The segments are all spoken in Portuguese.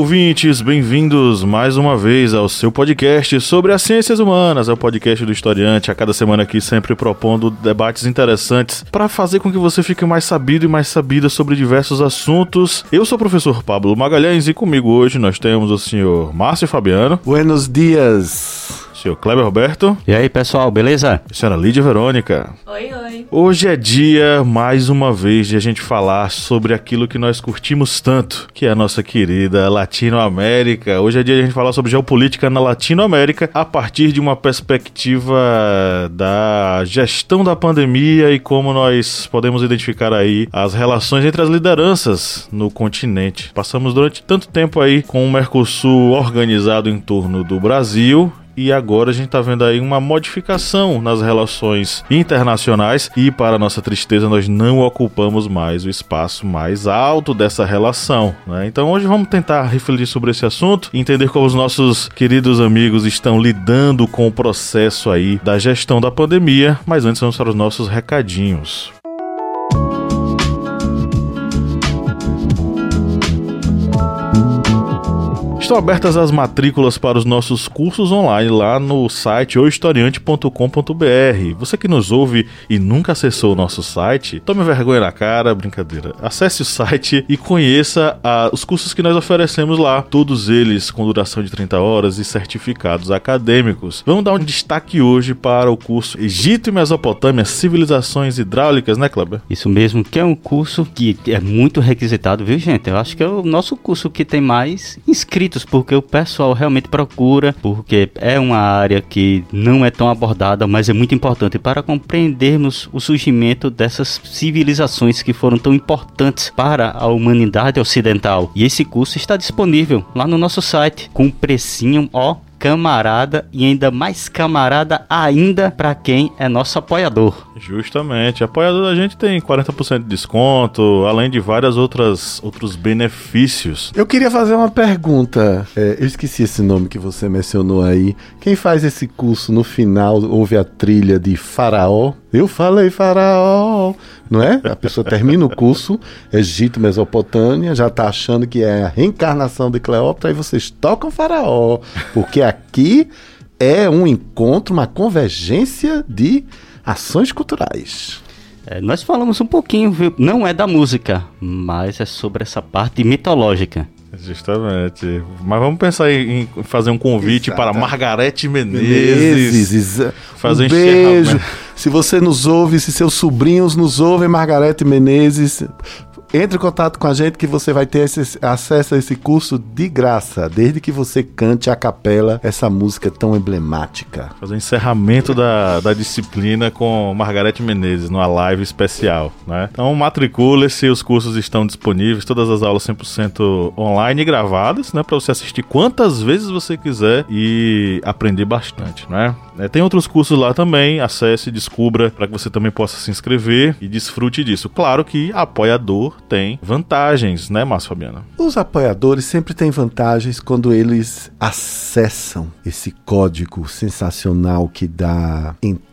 Ouvintes, bem-vindos mais uma vez ao seu podcast sobre as ciências humanas, é o podcast do Historiante, a cada semana aqui sempre propondo debates interessantes para fazer com que você fique mais sabido e mais sabida sobre diversos assuntos. Eu sou o professor Pablo Magalhães e comigo hoje nós temos o senhor Márcio Fabiano. Buenos dias. Senhor Kleber Roberto. E aí, pessoal, beleza? E senhora Lídia Verônica. Oi, oi. Hoje é dia, mais uma vez, de a gente falar sobre aquilo que nós curtimos tanto, que é a nossa querida Latinoamérica. Hoje é dia de a gente falar sobre geopolítica na Latinoamérica a partir de uma perspectiva da gestão da pandemia e como nós podemos identificar aí as relações entre as lideranças no continente. Passamos durante tanto tempo aí com o Mercosul organizado em torno do Brasil e agora a gente está vendo aí uma modificação nas relações internacionais e para nossa tristeza nós não ocupamos mais o espaço mais alto dessa relação, né? Então hoje vamos tentar refletir sobre esse assunto, entender como os nossos queridos amigos estão lidando com o processo aí da gestão da pandemia, mas antes vamos para os nossos recadinhos. Estão abertas as matrículas para os nossos cursos online lá no site ohistoriante.com.br. Você que nos ouve e nunca acessou o nosso site, tome vergonha na cara, brincadeira. Acesse o site e conheça ah, os cursos que nós oferecemos lá, todos eles com duração de 30 horas e certificados acadêmicos. Vamos dar um destaque hoje para o curso Egito e Mesopotâmia, Civilizações Hidráulicas, né, Kleber? Isso mesmo, que é um curso que é muito requisitado, viu, gente? Eu acho que é o nosso curso que tem mais inscritos porque o pessoal realmente procura, porque é uma área que não é tão abordada, mas é muito importante para compreendermos o surgimento dessas civilizações que foram tão importantes para a humanidade ocidental. E esse curso está disponível lá no nosso site com um precinho, ó, camarada e ainda mais camarada ainda para quem é nosso apoiador. Justamente, apoiador da gente tem 40% de desconto, além de várias outras outros benefícios. Eu queria fazer uma pergunta. É, eu esqueci esse nome que você mencionou aí. Quem faz esse curso no final ouve a trilha de Faraó? Eu falei Faraó, não é? A pessoa termina o curso, Egito, Mesopotâmia, já tá achando que é a reencarnação de Cleópatra, e vocês tocam Faraó, porque aqui é um encontro, uma convergência de ações culturais. É, nós falamos um pouquinho, viu? não é da música, mas é sobre essa parte mitológica. Justamente. Mas vamos pensar em fazer um convite para Margarete Menezes. Menezes. Fazer um beijo. Se você nos ouve, se seus sobrinhos nos ouvem, Margarete Menezes, entre em contato com a gente que você vai ter esse- acesso a esse curso de graça, desde que você cante a capela essa música tão emblemática. Fazer o encerramento da, da disciplina com Margarete Menezes numa live especial, né? Então matricule-se, os cursos estão disponíveis, todas as aulas 100% online e gravadas, né? Para você assistir quantas vezes você quiser e aprender bastante, né? É, Tem outros cursos lá também, acesse, descubra, para que você também possa se inscrever e desfrute disso. Claro que apoiador tem vantagens, né, Márcio Fabiano? Os apoiadores sempre têm vantagens quando eles acessam esse código sensacional que dá entrada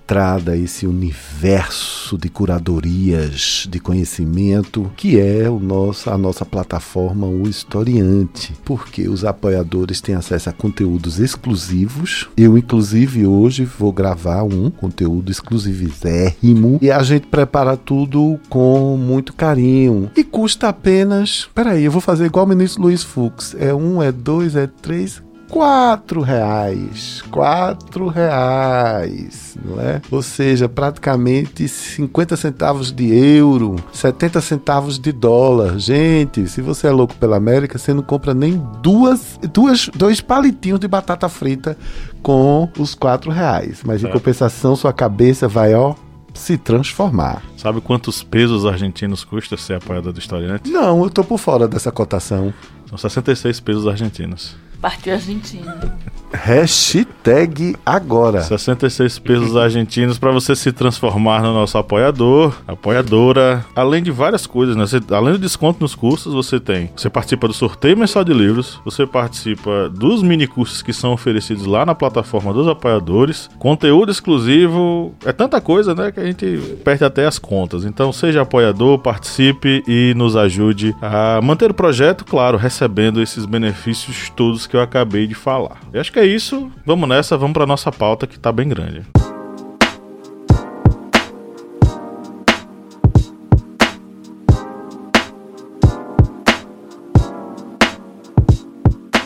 a esse universo de curadorias de conhecimento que é o nosso, a nossa plataforma O Historiante. Porque os apoiadores têm acesso a conteúdos exclusivos. Eu, inclusive, hoje vou gravar um conteúdo exclusivérrimo e a gente prepara tudo com muito carinho. E custa apenas. Peraí, eu vou fazer igual o ministro Luiz Fux. É um, é dois, é três. Quatro reais. Quatro reais, não é? Ou seja, praticamente 50 centavos de euro, 70 centavos de dólar. Gente, se você é louco pela América, você não compra nem duas, duas, dois palitinhos de batata frita com os quatro reais. Mas em É. compensação, sua cabeça vai, ó, se transformar. Sabe quantos pesos argentinos custa ser apoiador do historiante? Não, eu tô por fora dessa cotação. São 66 pesos argentinos. Partiu Argentina. Hashtag agora. 66 pesos argentinos para você se transformar no nosso apoiador, apoiadora. Além de várias coisas, né? Você, além do desconto nos cursos, você tem. Você participa do sorteio mensal de livros, você participa dos mini cursos que são oferecidos lá na plataforma dos apoiadores, conteúdo exclusivo. É tanta coisa, né? Que a gente perde até as contas. Então, seja apoiador, participe e nos ajude a manter o projeto, claro, recebendo esses benefícios todos que eu acabei de falar. Eu acho que é isso. Vamos nessa, vamos para nossa pauta que tá bem grande.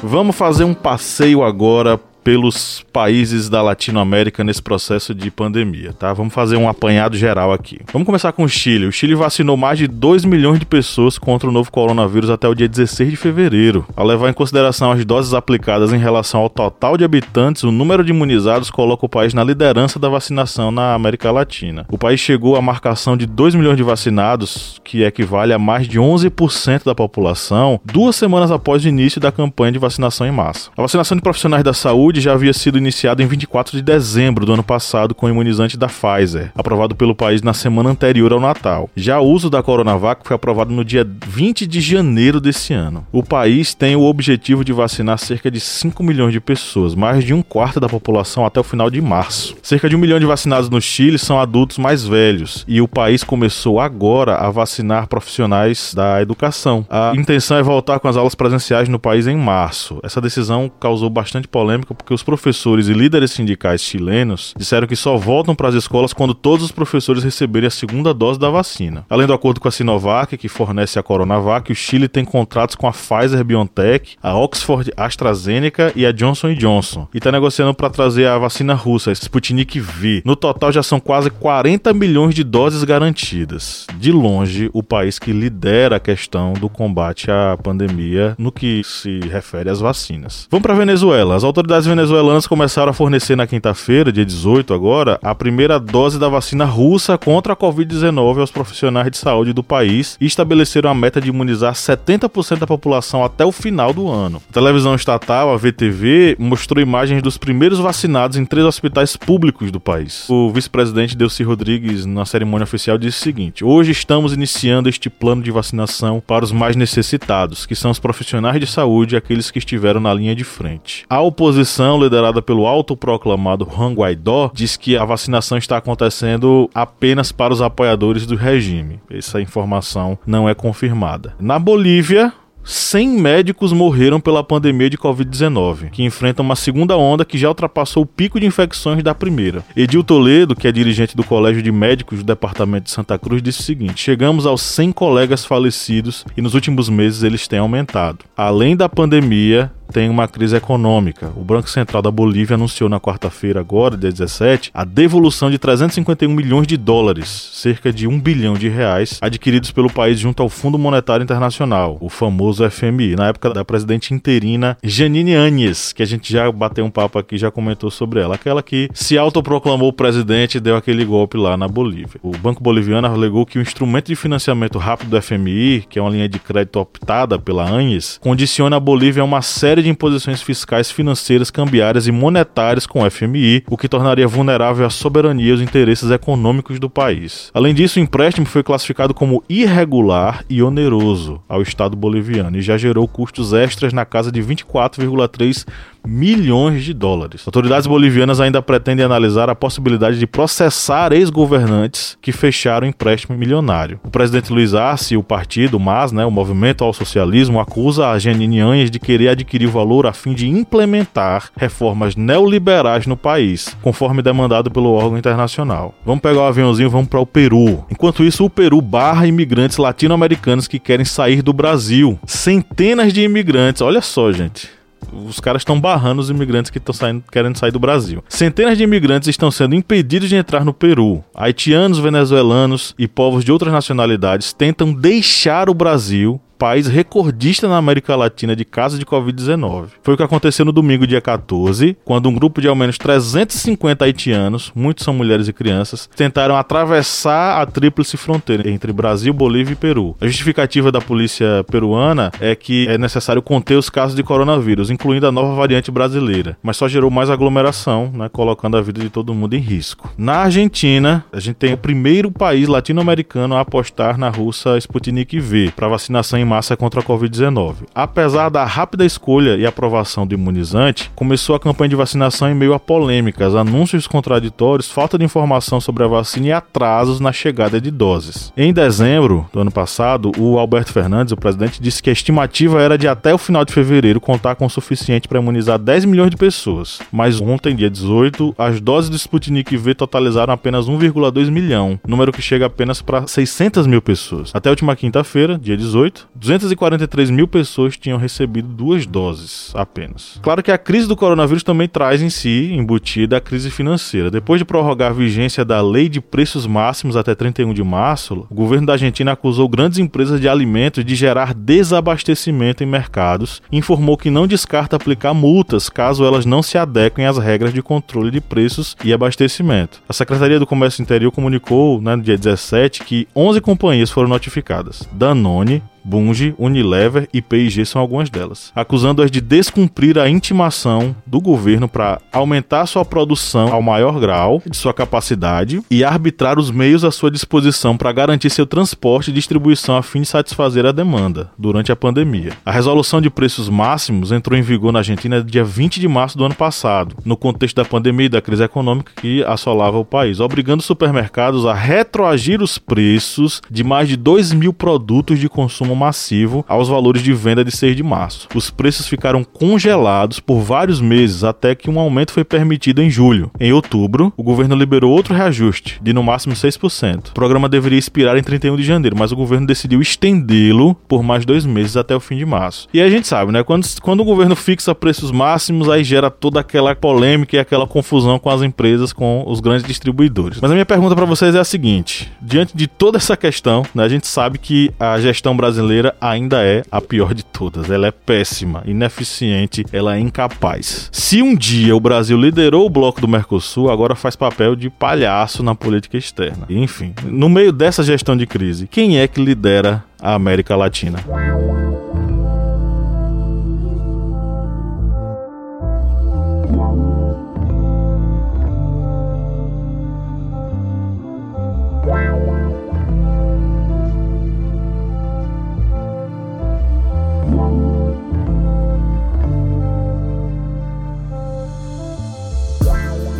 Vamos fazer um passeio agora pelos países da Latinoamérica nesse processo de pandemia, tá? Vamos fazer um apanhado geral aqui. Vamos começar com o Chile. O Chile vacinou mais de 2 milhões de pessoas contra o novo coronavírus até o dia 16 de fevereiro. Ao levar em consideração as doses aplicadas em relação ao total de habitantes, o número de imunizados coloca o país na liderança da vacinação na América Latina. O país chegou à marcação de 2 milhões de vacinados, que equivale a mais de 11% da população, duas semanas após o início da campanha de vacinação em massa. A vacinação de profissionais da saúde saúde já havia sido iniciado em 24 de dezembro do ano passado com o imunizante da Pfizer, aprovado pelo país na semana anterior ao Natal. Já o uso da Coronavac foi aprovado no dia 20 de janeiro desse ano. O país tem o objetivo de vacinar cerca de 5 milhões de pessoas, mais de um quarto da população até o final de março. Cerca de um milhão de vacinados no Chile são adultos mais velhos e o país começou agora a vacinar profissionais da educação. A intenção é voltar com as aulas presenciais no país em março. Essa decisão causou bastante polêmica porque os professores e líderes sindicais chilenos disseram que só voltam para as escolas quando todos os professores receberem a segunda dose da vacina. Além do acordo com a Sinovac, que fornece a Coronavac, o Chile tem contratos com a Pfizer BioNTech, a Oxford AstraZeneca e a Johnson Johnson, e está negociando para trazer a vacina russa, a Sputnik V. No total já são quase 40 milhões de doses garantidas. De longe, o país que lidera a questão do combate à pandemia no que se refere às vacinas. Vamos para Venezuela. As autoridades venezuelanas começaram a fornecer na quinta-feira, dia 18 agora, a primeira dose da vacina russa contra a Covid-19 aos profissionais de saúde do país e estabeleceram a meta de imunizar 70% da população até o final do ano. A televisão estatal, a VTV, mostrou imagens dos primeiros vacinados em três hospitais públicos do país. O vice-presidente Delcy Rodrigues, na cerimônia oficial, disse o seguinte: Hoje estamos iniciando este plano de vacinação para os mais necessitados, que são os profissionais de saúde e aqueles que estiveram na linha de frente. A oposição liderada pelo autoproclamado Juan Guaidó, diz que a vacinação está acontecendo apenas para os apoiadores do regime. Essa informação não é confirmada. Na Bolívia, 100 médicos morreram pela pandemia de Covid-19, que enfrenta uma segunda onda que já ultrapassou o pico de infecções da primeira. Edil Toledo, que é dirigente do Colégio de Médicos do Departamento de Santa Cruz, disse o seguinte: Chegamos aos 100 colegas falecidos e nos últimos meses eles têm aumentado. Além da pandemia, tem uma crise econômica. O Banco Central da Bolívia anunciou na quarta-feira, agora, dia 17, a devolução de 351 milhões de dólares, cerca de 1 bilhão de reais, adquiridos pelo país junto ao Fundo Monetário Internacional, o famoso FMI, na época da presidente interina Janine Áñez, que a gente já bateu um papo aqui, já comentou sobre ela, aquela que se autoproclamou presidente e deu aquele golpe lá na Bolívia. O Banco Boliviano alegou que o instrumento de financiamento rápido do FMI, que é uma linha de crédito optada pela Áñez, condiciona a Bolívia a uma série série de imposições fiscais, financeiras, cambiárias e monetárias com o FMI, o que tornaria vulnerável a soberania e os interesses econômicos do país. Além disso, o empréstimo foi classificado como irregular e oneroso ao Estado boliviano e já gerou custos extras na casa de 24,3 milhões de dólares. Autoridades bolivianas ainda pretendem analisar a possibilidade de processar ex-governantes que fecharam empréstimo milionário. O presidente Luiz Arce e o partido MAS, né, o Movimento ao Socialismo, acusa a Janine de querer adquirir valor a fim de implementar reformas neoliberais no país, conforme demandado pelo órgão internacional. Vamos pegar o aviãozinho e vamos para o Peru. Enquanto isso, o Peru barra imigrantes latino-americanos que querem sair do Brasil. Centenas de imigrantes, olha só, gente os caras estão barrando os imigrantes que estão querendo sair do Brasil. Centenas de imigrantes estão sendo impedidos de entrar no Peru. Haitianos, venezuelanos e povos de outras nacionalidades tentam deixar o Brasil país recordista na América Latina de casos de Covid-19. Foi o que aconteceu no domingo, dia 14, quando um grupo de ao menos 350 haitianos, muitos são mulheres e crianças, tentaram atravessar a tríplice fronteira entre Brasil, Bolívia e Peru. A justificativa da polícia peruana é que é necessário conter os casos de coronavírus, incluindo a nova variante brasileira, mas só gerou mais aglomeração, né, colocando a vida de todo mundo em risco. Na Argentina, a gente tem o primeiro país latino-americano a apostar na russa Sputnik V para vacinação em massa contra a Covid-19. Apesar da rápida escolha e aprovação do imunizante, começou a campanha de vacinação em meio a polêmicas, anúncios contraditórios, falta de informação sobre a vacina e atrasos na chegada de doses. Em dezembro do ano passado, o Alberto Fernandes, o presidente, disse que a estimativa era de até o final de fevereiro contar com o suficiente para imunizar 10 milhões de pessoas. Mas ontem, dia 18, as doses do Sputnik V totalizaram apenas 1,2 milhão, número que chega apenas para 600 mil pessoas. Até a última quinta-feira, dia 18, 243 mil pessoas tinham recebido duas doses apenas. Claro que a crise do coronavírus também traz em si embutida a crise financeira. Depois de prorrogar a vigência da lei de preços máximos até 31 de março, o governo da Argentina acusou grandes empresas de alimentos de gerar desabastecimento em mercados e informou que não descarta aplicar multas caso elas não se adequem às regras de controle de preços e abastecimento. A Secretaria do Comércio Interior comunicou né, no dia 17 que 11 companhias foram notificadas: Danone, Bunge, Unilever e P&G são algumas delas, acusando-as de descumprir a intimação do governo para aumentar sua produção ao maior grau de sua capacidade e arbitrar os meios à sua disposição para garantir seu transporte e distribuição a fim de satisfazer a demanda durante a pandemia. A resolução de preços máximos entrou em vigor na Argentina dia 20 de março do ano passado, no contexto da pandemia e da crise econômica que assolava o país, obrigando supermercados a retroagir os preços de mais de 2 mil produtos de consumo massivo aos valores de venda de 6 de março. Os preços ficaram congelados por vários meses até que um aumento foi permitido em julho. Em outubro, o governo liberou outro reajuste, de no máximo 6%. O programa deveria expirar em 31 de janeiro, mas o governo decidiu estendê-lo por mais dois meses até o fim de março. E a gente sabe, né? Quando, quando o governo fixa preços máximos, aí gera toda aquela polêmica e aquela confusão com as empresas, com os grandes distribuidores. Mas a minha pergunta para vocês é a seguinte: diante de toda essa questão, né, a gente sabe que a gestão brasileira brasileira ainda é a pior de todas. Ela é péssima, ineficiente, ela é incapaz. Se um dia o Brasil liderou o bloco do Mercosul, agora faz papel de palhaço na política externa. Enfim, no meio dessa gestão de crise, quem é que lidera a América Latina?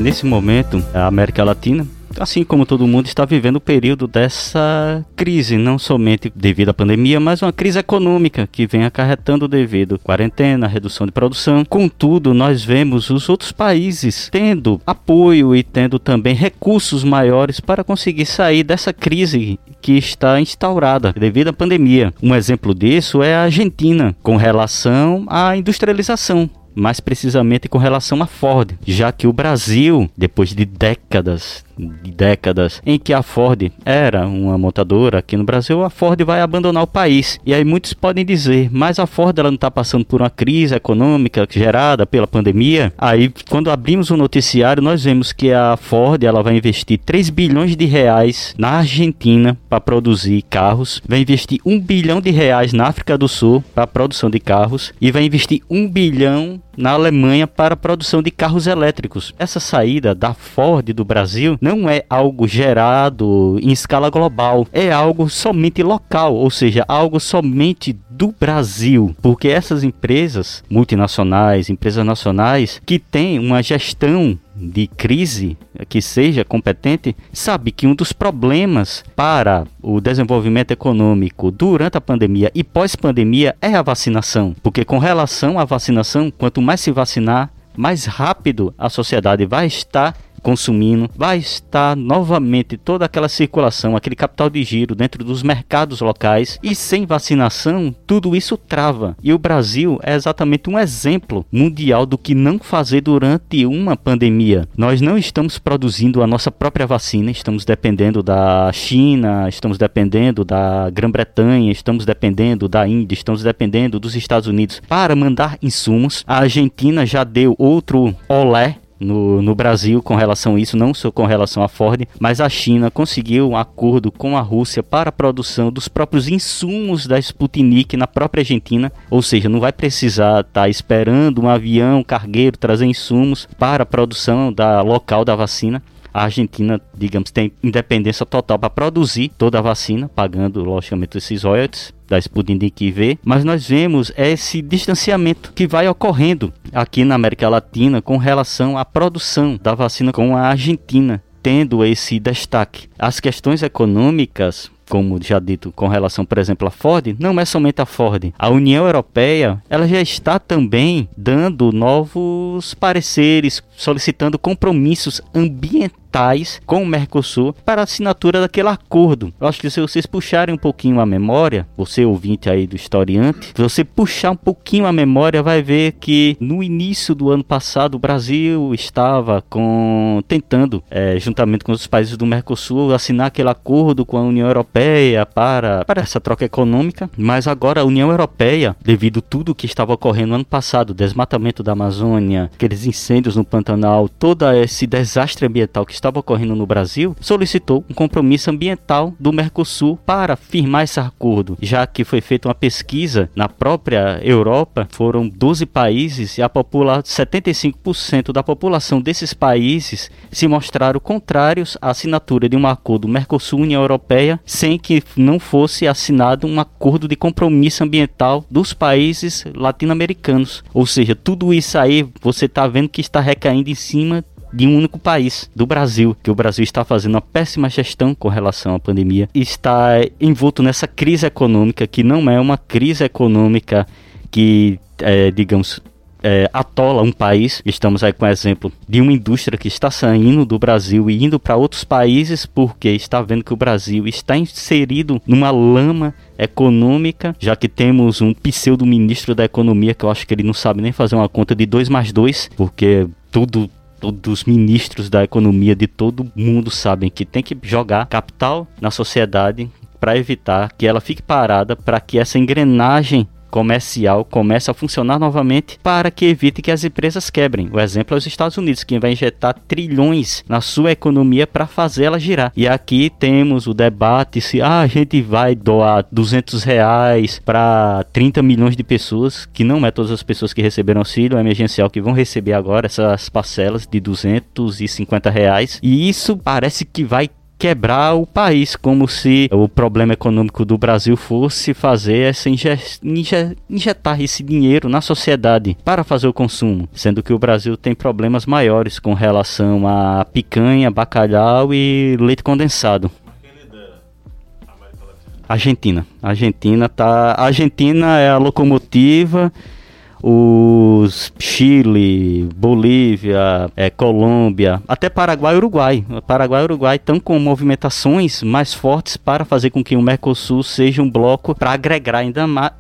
Nesse momento, a América Latina assim como todo mundo, está vivendo o período dessa crise, não somente devido à pandemia, mas uma crise econômica que vem acarretando devido à quarentena, redução de produção. Contudo, nós vemos os outros países tendo apoio e tendo também recursos maiores para conseguir sair dessa crise que está instaurada devido à pandemia. Um exemplo disso é a Argentina, com relação à industrialização mais precisamente com relação à Ford, já que o Brasil, depois de décadas de décadas em que a Ford era uma montadora aqui no Brasil, a Ford vai abandonar o país. E aí muitos podem dizer, mas a Ford ela não está passando por uma crise econômica gerada pela pandemia. Aí quando abrimos o noticiário, nós vemos que a Ford ela vai investir 3 bilhões de reais na Argentina para produzir carros, vai investir 1 bilhão de reais na África do Sul para produção de carros e vai investir 1 bilhão na Alemanha para produção de carros elétricos. Essa saída da Ford do Brasil não é algo gerado em escala global, é algo somente local, ou seja, algo somente do Brasil, porque essas empresas multinacionais, empresas nacionais que têm uma gestão de crise que seja competente, sabe que um dos problemas para o desenvolvimento econômico durante a pandemia e pós-pandemia é a vacinação. Porque com relação à vacinação, quanto mais se vacinar, mais rápido a sociedade vai estar consumindo, vai estar novamente toda aquela circulação, aquele capital de giro dentro dos mercados locais e sem vacinação, tudo isso trava. E o Brasil é exatamente um exemplo mundial do que não fazer durante uma pandemia. Nós não estamos produzindo a nossa própria vacina, estamos dependendo da China, estamos dependendo da Grã-Bretanha, estamos dependendo da Índia, estamos dependendo dos Estados Unidos para mandar insumos. A Argentina já deu outro olé no, no, Brasil com relação a isso, não só com relação à Ford, mas a China conseguiu um acordo com a Rússia para a produção dos próprios insumos da Sputnik na própria Argentina, ou seja, não vai precisar estar tá esperando um avião cargueiro trazer insumos para a produção da local da vacina. A Argentina, digamos, tem independência total para produzir toda a vacina, pagando, logicamente, esses royalties da Sputnik V, mas nós vemos esse distanciamento que vai ocorrendo aqui na América Latina com relação à produção da vacina com a Argentina tendo esse destaque. As questões econômicas como já dito com relação, por exemplo, à Ford, não é somente a Ford. A União Europeia, ela já está também dando novos pareceres, solicitando compromissos ambientais com o Mercosul para assinatura daquele acordo. Eu acho que se vocês puxarem um pouquinho a memória, você ouvinte aí do historiante, se você puxar um pouquinho a memória, vai ver que no início do ano passado o Brasil estava com tentando, é, juntamente com os países do Mercosul, assinar aquele acordo com a União Europeia para, para essa troca econômica, mas agora a União Europeia, devido tudo que estava ocorrendo no ano passado, desmatamento da Amazônia, aqueles incêndios no Pantanal, todo esse desastre ambiental que estava ocorrendo no Brasil, solicitou um compromisso ambiental do Mercosul para firmar esse acordo, já que foi feita uma pesquisa na própria Europa, foram 12 países e a população 75% da população desses países se mostraram contrários à assinatura de um acordo Mercosul-União Europeia sem que não fosse assinado um acordo de compromisso ambiental dos países latino-americanos. Ou seja, tudo isso aí você está vendo que está recaindo em cima de um único país, do Brasil, que o Brasil está fazendo uma péssima gestão com relação à pandemia, está envolto nessa crise econômica que não é uma crise econômica que, é, digamos, é, atola um país. Estamos aí com o exemplo de uma indústria que está saindo do Brasil e indo para outros países porque está vendo que o Brasil está inserido numa lama econômica, já que temos um pseudo-ministro da economia que eu acho que ele não sabe nem fazer uma conta de 2 mais 2, porque tudo todos os ministros da economia de todo mundo sabem que tem que jogar capital na sociedade para evitar que ela fique parada, para que essa engrenagem comercial comece a funcionar novamente para que evite que as empresas quebrem. O exemplo é os Estados Unidos, que vai injetar trilhões na sua economia para fazê-la girar. E aqui temos o debate se ah, a gente vai doar 200 reais para 30 milhões de pessoas, que não é todas as pessoas que receberam auxílio emergencial que vão receber agora essas parcelas de 250 reais. E isso parece que vai quebrar o país, como se o problema econômico do Brasil fosse fazer essa inje inje injetar esse dinheiro na sociedade para fazer o consumo, sendo que o Brasil tem problemas maiores com relação a picanha, bacalhau e leite condensado. Argentina. Argentina tá. Argentina é a locomotiva os Chile, Bolívia, é, Colômbia, até Paraguai e Uruguai. Paraguai e Uruguai estão com movimentações mais fortes para fazer com que o Mercosul seja um bloco para agregar ainda mais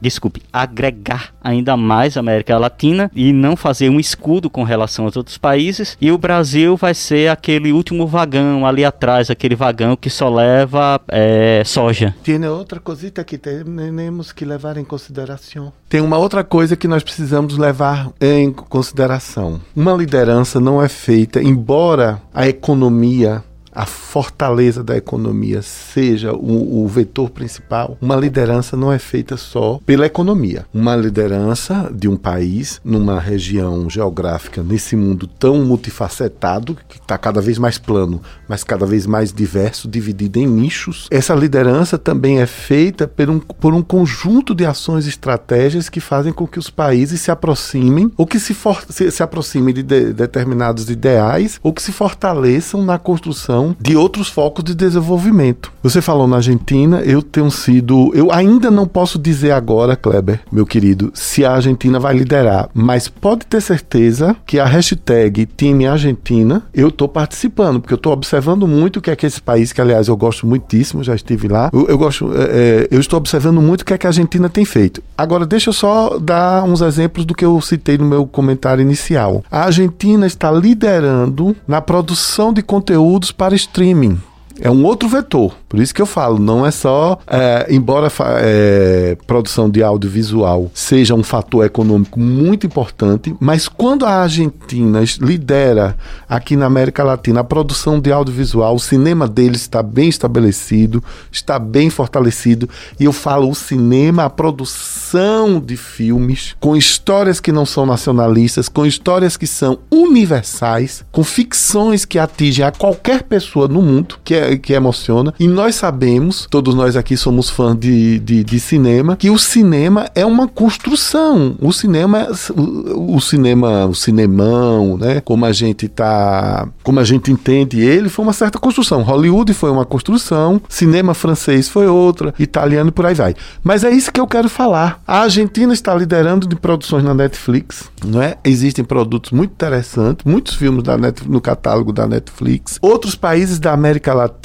desculpe, agregar ainda mais a América Latina e não fazer um escudo com relação aos outros países. E o Brasil vai ser aquele último vagão ali atrás, aquele vagão que só leva é, soja. Tem outra cosita que temos que levar em consideração. Tem uma outra coisa que nós precisamos levar em consideração. Uma liderança não é feita, embora a economia a fortaleza da economia seja o, o, vetor principal, uma liderança não é feita só pela economia. Uma liderança de um país, numa região geográfica, nesse mundo tão multifacetado, que está cada vez mais plano, mas cada vez mais diverso, dividido em nichos, essa liderança também é feita por um, por um conjunto de ações e estratégias que fazem com que os países se aproximem, ou que se, for, se, se aproximem de, de determinados ideais, ou que se fortaleçam na construção de outros focos de desenvolvimento. Você falou na Argentina, eu tenho sido. Eu ainda não posso dizer agora, Kleber, meu querido, se a Argentina vai liderar, mas pode ter certeza que a hashtag Time Argentina eu estou participando, porque eu estou observando muito o que é que esse país, que aliás eu gosto muitíssimo, já estive lá, eu, eu gosto, é, é, eu estou observando muito o que é que a Argentina tem feito. Agora, deixa eu só dar uns exemplos do que eu citei no meu comentário inicial. A Argentina está liderando na produção de conteúdos para streaming. É um outro vetor. Por isso que eu falo, não é só, é, embora é, produção de audiovisual seja um fator econômico muito importante, mas quando a Argentina lidera aqui na América Latina a produção de audiovisual, o cinema deles está bem estabelecido, está bem fortalecido, e eu falo o cinema, a produção de filmes com histórias que não são nacionalistas, com histórias que são universais, com ficções que atingem a qualquer pessoa no mundo, que, é, que emociona, e nós sabemos, todos nós aqui somos fãs de, de, de, cinema, que o cinema é uma construção. O cinema, o, o cinema, o cinemão, né? Como a gente tá, como a gente entende ele, foi uma certa construção. Hollywood foi uma construção, cinema francês foi outra, italiano por aí vai. Mas é isso que eu quero falar. A Argentina está liderando de produções na Netflix, não é? Existem produtos muito interessantes, muitos filmes da Net, no catálogo da Netflix. Outros países da América Latina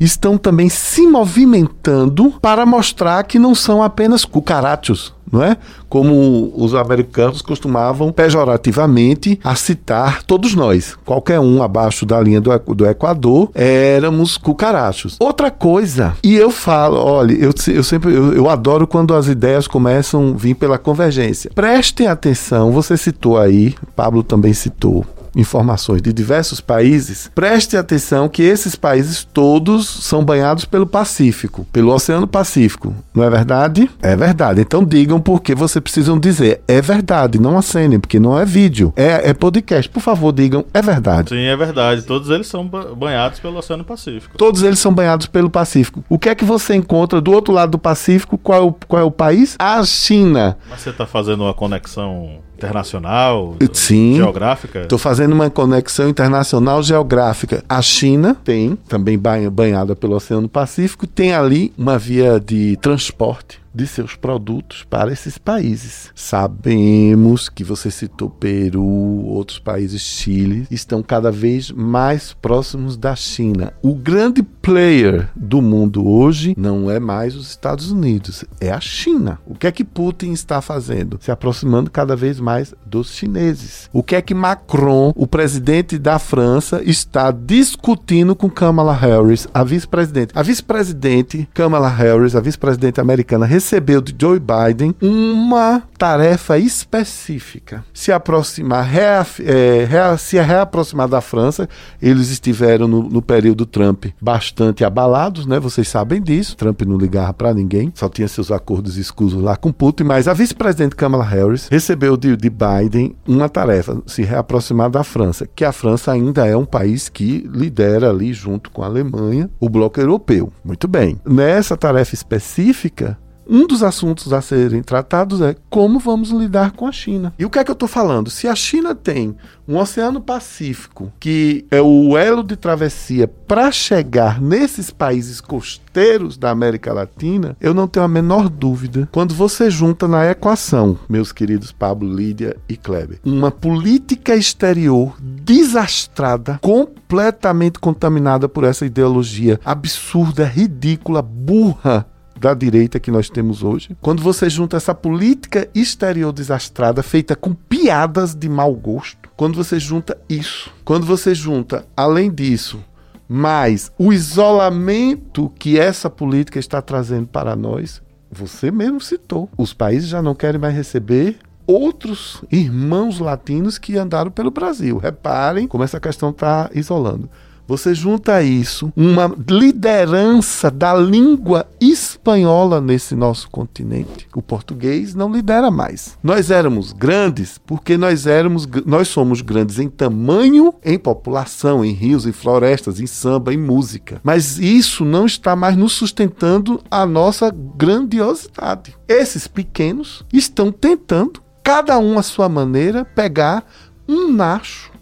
estão estão também se movimentando para mostrar que não são apenas cucarachos, não é? Como os americanos costumavam pejorativamente a citar todos nós, qualquer um abaixo da linha do, do Equador, éramos cucarachos. Outra coisa, e eu falo, olha, eu, eu sempre eu, eu adoro quando as ideias começam a vir pela convergência. Prestem atenção, você citou aí, Pablo também citou, informações de diversos países, preste atenção que esses países todos são banhados pelo Pacífico, pelo Oceano Pacífico. Não é verdade? É verdade. Então digam porque vocês precisam dizer. É verdade, não acenem, porque não é vídeo. É, é podcast. Por favor, digam. É verdade. Sim, é verdade. Todos eles são banhados pelo Oceano Pacífico. Todos eles são banhados pelo Pacífico. O que é que você encontra do outro lado do Pacífico? Qual é o, qual é o país? A China. Mas você está fazendo uma conexão internacional, Sim, geográfica? Estou fazendo uma conexão internacional geográfica. A China tem, também banhada pelo Oceano Pacífico, tem ali uma via de transporte de seus produtos para esses países. Sabemos que você citou Peru, outros países, Chile, estão cada vez mais próximos da China. O grande player do mundo hoje não é mais os Estados Unidos, é a China. O que é que Putin está fazendo? Se aproximando cada vez mais dos chineses. O que é que Macron, o presidente da França, está discutindo com Kamala Harris, a vice-presidente? A vice-presidente Kamala Harris, a vice-presidente americana, recebeu de Joe Biden uma tarefa específica: se aproximar, é, se reaproximar da França. Eles estiveram no, no, período Trump bastante abalados, né? Vocês sabem disso. Trump não ligava para ninguém, só tinha seus acordos escusos lá com Putin. Mas a vice-presidente Kamala Harris recebeu de, de Biden uma tarefa: se reaproximar da França, que a França ainda é um país que lidera ali junto com a Alemanha o bloco europeu. Muito bem. Nessa tarefa específica, um dos assuntos a serem tratados é como vamos lidar com a China. E o que é que eu estou falando? Se a China tem um Oceano Pacífico, que é o elo de travessia para chegar nesses países costeiros da América Latina, eu não tenho a menor dúvida. Quando você junta na equação, meus queridos Pablo, Lídia e Kleber, uma política exterior desastrada, completamente contaminada por essa ideologia absurda, ridícula, burra da direita que nós temos hoje, quando você junta essa política exterior desastrada, feita com piadas de mau gosto, quando você junta isso, quando você junta, além disso, mais o isolamento que essa política está trazendo para nós, você mesmo citou. Os países já não querem mais receber outros irmãos latinos que andaram pelo Brasil. Reparem como essa questão está isolando. Você junta isso, uma liderança da língua espanhola nesse nosso continente. O português não lidera mais. Nós éramos grandes porque nós éramos, nós somos grandes em tamanho, em população, em rios, em florestas, em samba, em música. Mas isso não está mais nos sustentando a nossa grandiosidade. Esses pequenos estão tentando, cada um à sua maneira, pegar um nacho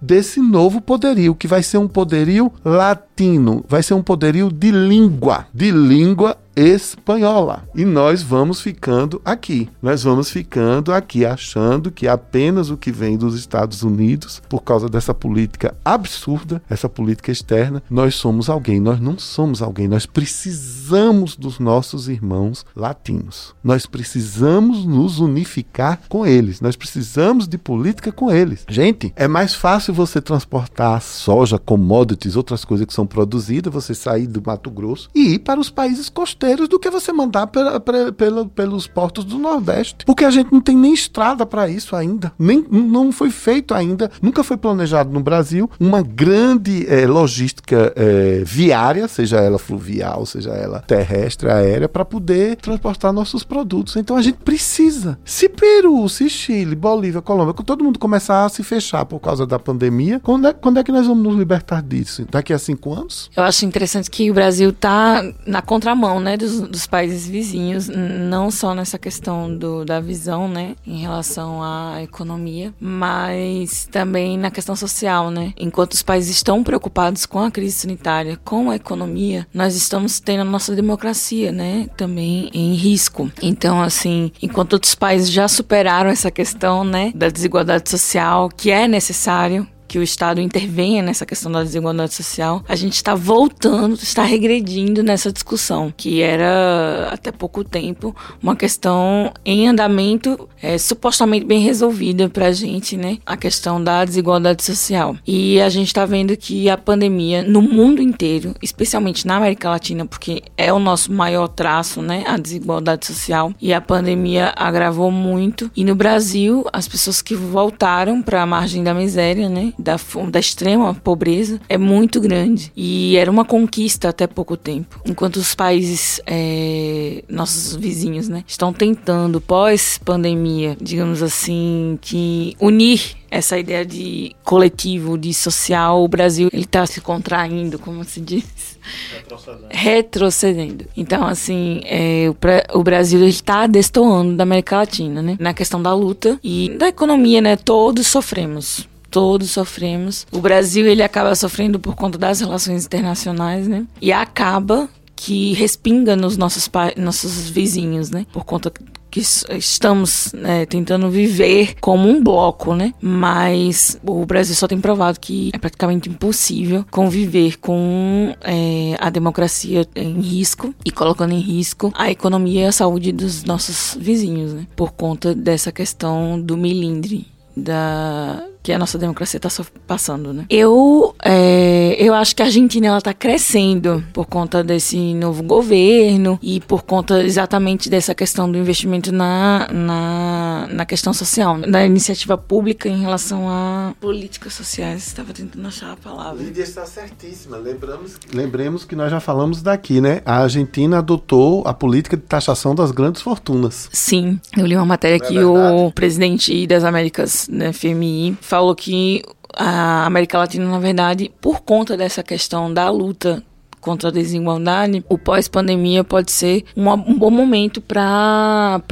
desse novo poderio, que vai ser um poderio latino, vai ser um poderio de língua, de língua espanhola. E nós vamos ficando aqui. Nós vamos ficando aqui achando que apenas o que vem dos Estados Unidos, por causa dessa política absurda, essa política externa, nós somos alguém. Nós não somos alguém. Nós precisamos dos nossos irmãos latinos. Nós precisamos nos unificar com eles. Nós precisamos de política com eles. Gente, é mais fácil você transportar soja, commodities, outras coisas que são produzidas, você sair do Mato Grosso e ir para os países costeiros do que você mandar pela, pela, pelos portos do Nordeste. Porque a gente não tem nem estrada para isso ainda. Nem, não foi feito ainda, nunca foi planejado no Brasil uma grande é, logística é, viária, seja ela fluvial, seja ela terrestre, aérea, para poder transportar nossos produtos. Então a gente precisa. Se Peru, se Chile, Bolívia, Colômbia, todo mundo começar a se fechar por causa da pandemia, quando é, quando é que nós vamos nos libertar disso? Daqui a cinco anos? Eu acho interessante que o Brasil está na contramão, né? Dos, dos países vizinhos, não só nessa questão do, da visão, né, em relação à economia, mas também na questão social, né. Enquanto os países estão preocupados com a crise sanitária, com a economia, nós estamos tendo a nossa democracia, né, também em risco. Então, assim, enquanto outros países já superaram essa questão, né, da desigualdade social, que é necessário que o Estado intervenha nessa questão da desigualdade social, a gente está voltando, está regredindo nessa discussão, que era até pouco tempo uma questão em andamento, é, supostamente bem resolvida para a gente, né? A questão da desigualdade social. E a gente está vendo que a pandemia no mundo inteiro, especialmente na América Latina, porque é o nosso maior traço, né? A desigualdade social. E a pandemia agravou muito. E no Brasil, as pessoas que voltaram para a margem da miséria, né? Da, da extrema pobreza é muito grande. E era uma conquista até pouco tempo. Enquanto os países, é, nossos vizinhos, né, estão tentando, pós-pandemia, digamos assim, que unir essa ideia de coletivo, de social, o Brasil ele está se contraindo, como se diz. Retrocedendo. Retrocedendo. Então, assim, é, o, o, Brasil está destoando da América Latina, né? Na questão da luta e da economia, né? Todos sofremos todos sofremos. O Brasil ele acaba sofrendo por conta das relações internacionais, né? E acaba que respinga nos nossos nossos vizinhos, né? Por conta que estamos né, tentando viver como um bloco, né? Mas o Brasil só tem provado que é praticamente impossível conviver com é, a democracia em risco e colocando em risco a economia e a saúde dos nossos vizinhos, né? Por conta dessa questão do milindre da que a nossa democracia está passando, né? Eu, é, eu acho que a Argentina ela está crescendo por conta desse novo governo e por conta exatamente dessa questão do investimento na, na, na questão social, né? da iniciativa pública em relação a políticas sociais. Estava tentando achar a palavra. Lídia está certíssima. Lembramos, lembremos que nós já falamos daqui, né? A Argentina adotou a política de taxação das grandes fortunas. Sim, eu li uma matéria é que o presidente das Américas, né, FMI, falou que a América Latina, na verdade, por conta dessa questão da luta contra a desigualdade, o pós-pandemia pode ser um, um, bom momento para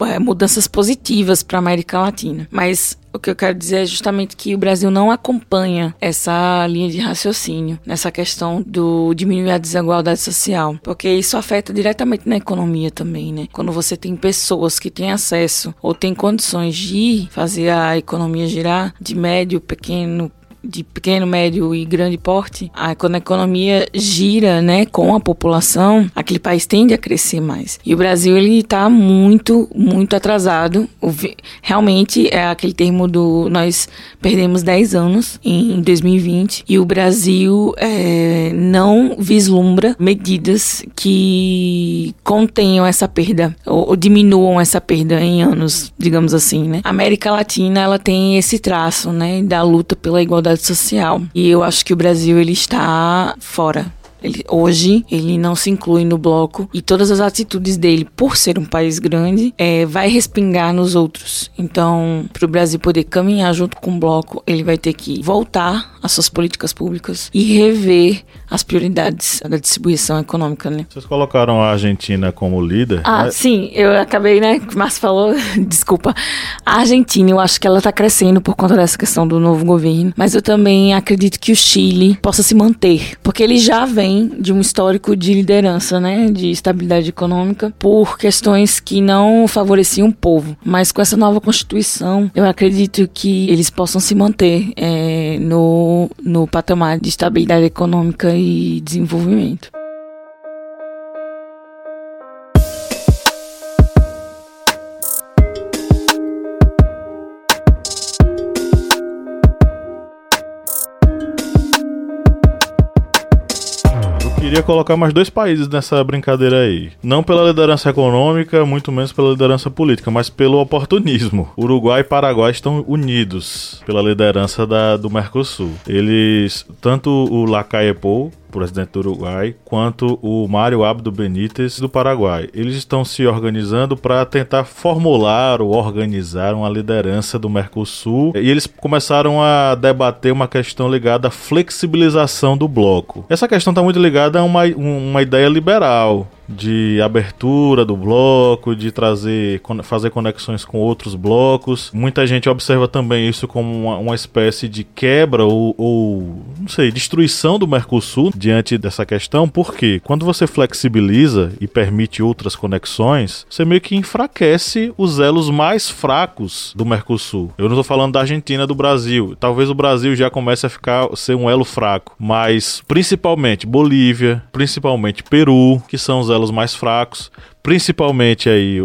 é, mudanças positivas para a América Latina. Mas o que eu quero dizer é justamente que o Brasil não acompanha essa linha de raciocínio nessa questão do diminuir a desigualdade social, porque isso afeta diretamente na economia também, né? Quando você tem pessoas que têm acesso ou têm condições de fazer a economia girar de médio, pequeno de pequeno, médio e grande porte, a, quando a economia gira, né, com a população, aquele país tende a crescer mais. E o Brasil ele está muito, muito atrasado. Realmente é aquele termo do nós perdemos 10 anos em 2020 e o Brasil é, não vislumbra medidas que contenham essa perda ou, ou diminuam essa perda em anos, digamos assim, né? A América Latina ela tem esse traço, né, da luta pela igualdade social. E eu acho que o Brasil ele está fora ele, hoje ele não se inclui no bloco e todas as atitudes dele, por ser um país grande, é, vai respingar nos outros. Então, para o Brasil poder caminhar junto com o bloco, ele vai ter que voltar as suas políticas públicas e rever as prioridades da distribuição econômica, né? Vocês colocaram a Argentina como líder? Ah, mas... sim, eu acabei, né? O Márcio falou, desculpa. A Argentina, eu acho que ela tá crescendo por conta dessa questão do novo governo, mas eu também acredito que o Chile possa se manter, porque ele já vem de um histórico de liderança, né? De estabilidade econômica, por questões que não favoreciam o povo. Mas com essa nova constituição, eu acredito que eles possam se manter é, no, no patamar de estabilidade econômica e desenvolvimento. Queria colocar mais dois países nessa brincadeira aí. Não pela liderança econômica, muito menos pela liderança política, mas pelo oportunismo. Uruguai e Paraguai estão unidos pela liderança da, do Mercosul. Eles, tanto o Lacalle presidente do Uruguai, quanto o Mário Abdo Benítez do Paraguai. Eles estão se organizando para tentar formular ou organizar uma liderança do Mercosul e eles começaram a debater uma questão ligada à flexibilização do bloco. Essa questão está muito ligada a uma, uma ideia liberal de abertura do bloco, de trazer, fazer conexões com outros blocos. Muita gente observa também isso como uma, uma espécie de quebra ou, ou, não sei, destruição do Mercosul diante dessa questão, porque quando você flexibiliza e permite outras conexões, você meio que enfraquece os elos mais fracos do Mercosul. Eu não estou falando da Argentina, do Brasil. Talvez o Brasil já comece a ficar ser um elo fraco, mas principalmente Bolívia, principalmente Peru, que são os elos mais fracos, principalmente aí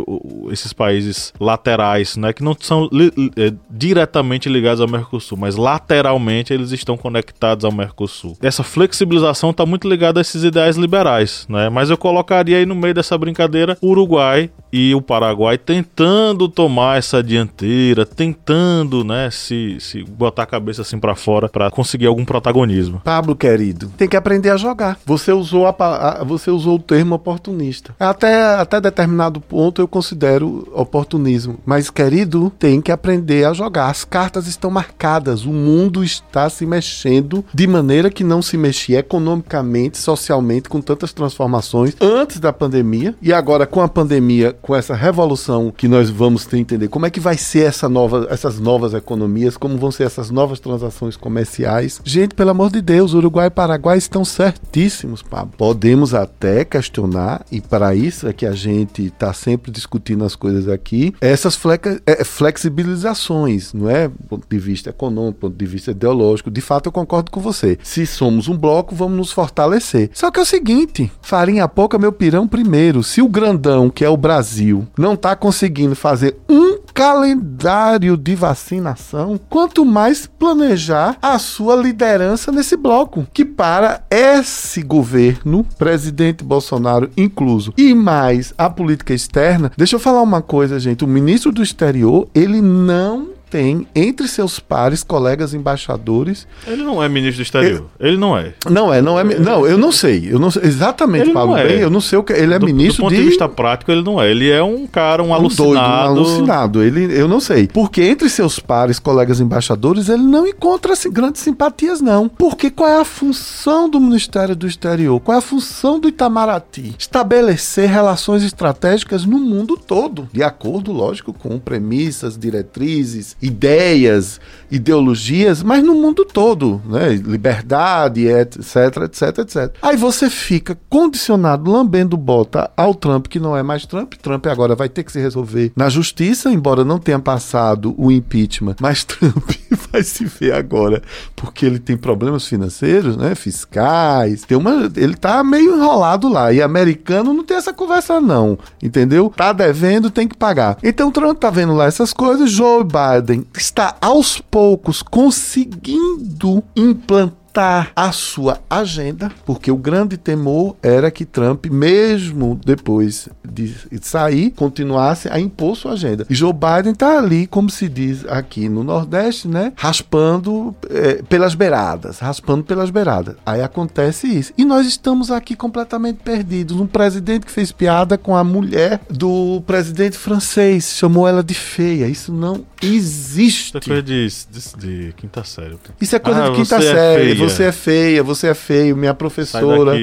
esses países laterais, né, que não são li, é, diretamente ligados ao Mercosul, mas lateralmente eles estão conectados ao Mercosul. Essa flexibilização está muito ligada a esses ideais liberais, né? Mas eu colocaria aí no meio dessa brincadeira o Uruguai e o Paraguai tentando tomar essa dianteira, tentando, né, se, se botar a cabeça assim para fora para conseguir algum protagonismo. Pablo querido, tem que aprender a jogar. Você usou a, a você usou o termo oportunista. Até até determinado ponto eu considero oportunismo. Mas, querido, tem que aprender a jogar. As cartas estão marcadas. O mundo está se mexendo de maneira que não se mexia economicamente, socialmente, com tantas transformações antes da pandemia. E agora, com a pandemia, com essa revolução que nós vamos ter entender como é que vai ser essa nova, essas novas economias, como vão ser essas novas transações comerciais. Gente, pelo amor de Deus, Uruguai e Paraguai estão certíssimos, Pablo. Podemos até questionar, e para isso é que a gente está sempre discutindo as coisas aqui, essas é, flexibilizações, não é? Do ponto de vista econômico, do ponto de vista ideológico. De fato, eu concordo com você. Se somos um bloco, vamos nos fortalecer. Só que é o seguinte: farinha pouca, meu pirão primeiro. Se o grandão, que é o Brasil, não está conseguindo fazer um calendário de vacinação, quanto mais planejar a sua liderança nesse bloco, que para esse governo, presidente Bolsonaro incluso, e mais a política externa, deixa eu falar uma coisa, gente, o ministro do exterior, ele não tem entre seus pares, colegas embaixadores. Ele não é ministro do exterior. Ele, ele não é. Não é, não é. Não, eu não sei. Eu não sei exatamente, Paulo. É. Bem, eu não sei o que. Ele é do, ministro do ponto de... de vista prático, ele não é. Ele é um cara, um, um alucinado. Doido, um alucinado. Ele, eu não sei. Porque entre seus pares, colegas embaixadores, ele não encontra assim, grandes simpatias, não. Porque qual é a função do Ministério do Exterior? Qual é a função do Itamaraty? Estabelecer relações estratégicas no mundo todo, de acordo, lógico, com premissas, diretrizes ideias, ideologias, mas no mundo todo, né? Liberdade, etc, etc, etc. Aí você fica condicionado, lambendo bota ao Trump, que não é mais Trump. Trump agora vai ter que se resolver na justiça, embora não tenha passado o impeachment, mas Trump vai se ver agora, porque ele tem problemas financeiros, né? Fiscais, tem uma, ele tá meio enrolado lá. E americano não tem essa conversa, não. Entendeu? Tá devendo, tem que pagar. Então Trump tá vendo lá essas coisas, Joe Biden Biden está aos poucos conseguindo implantar a sua agenda, porque o grande temor era que Trump, mesmo depois de sair, continuasse a impor sua agenda. E Joe Biden está ali, como se diz aqui no Nordeste, né? Raspando é, pelas beiradas, raspando pelas beiradas. Aí acontece isso. E nós estamos aqui completamente perdidos. Um presidente que fez piada com a mulher do presidente francês, chamou ela de feia. Isso não existe. Isso é coisa de, de, de quinta série. Isso é coisa ah, de quinta é série. É você é feia, você é feio, minha professora.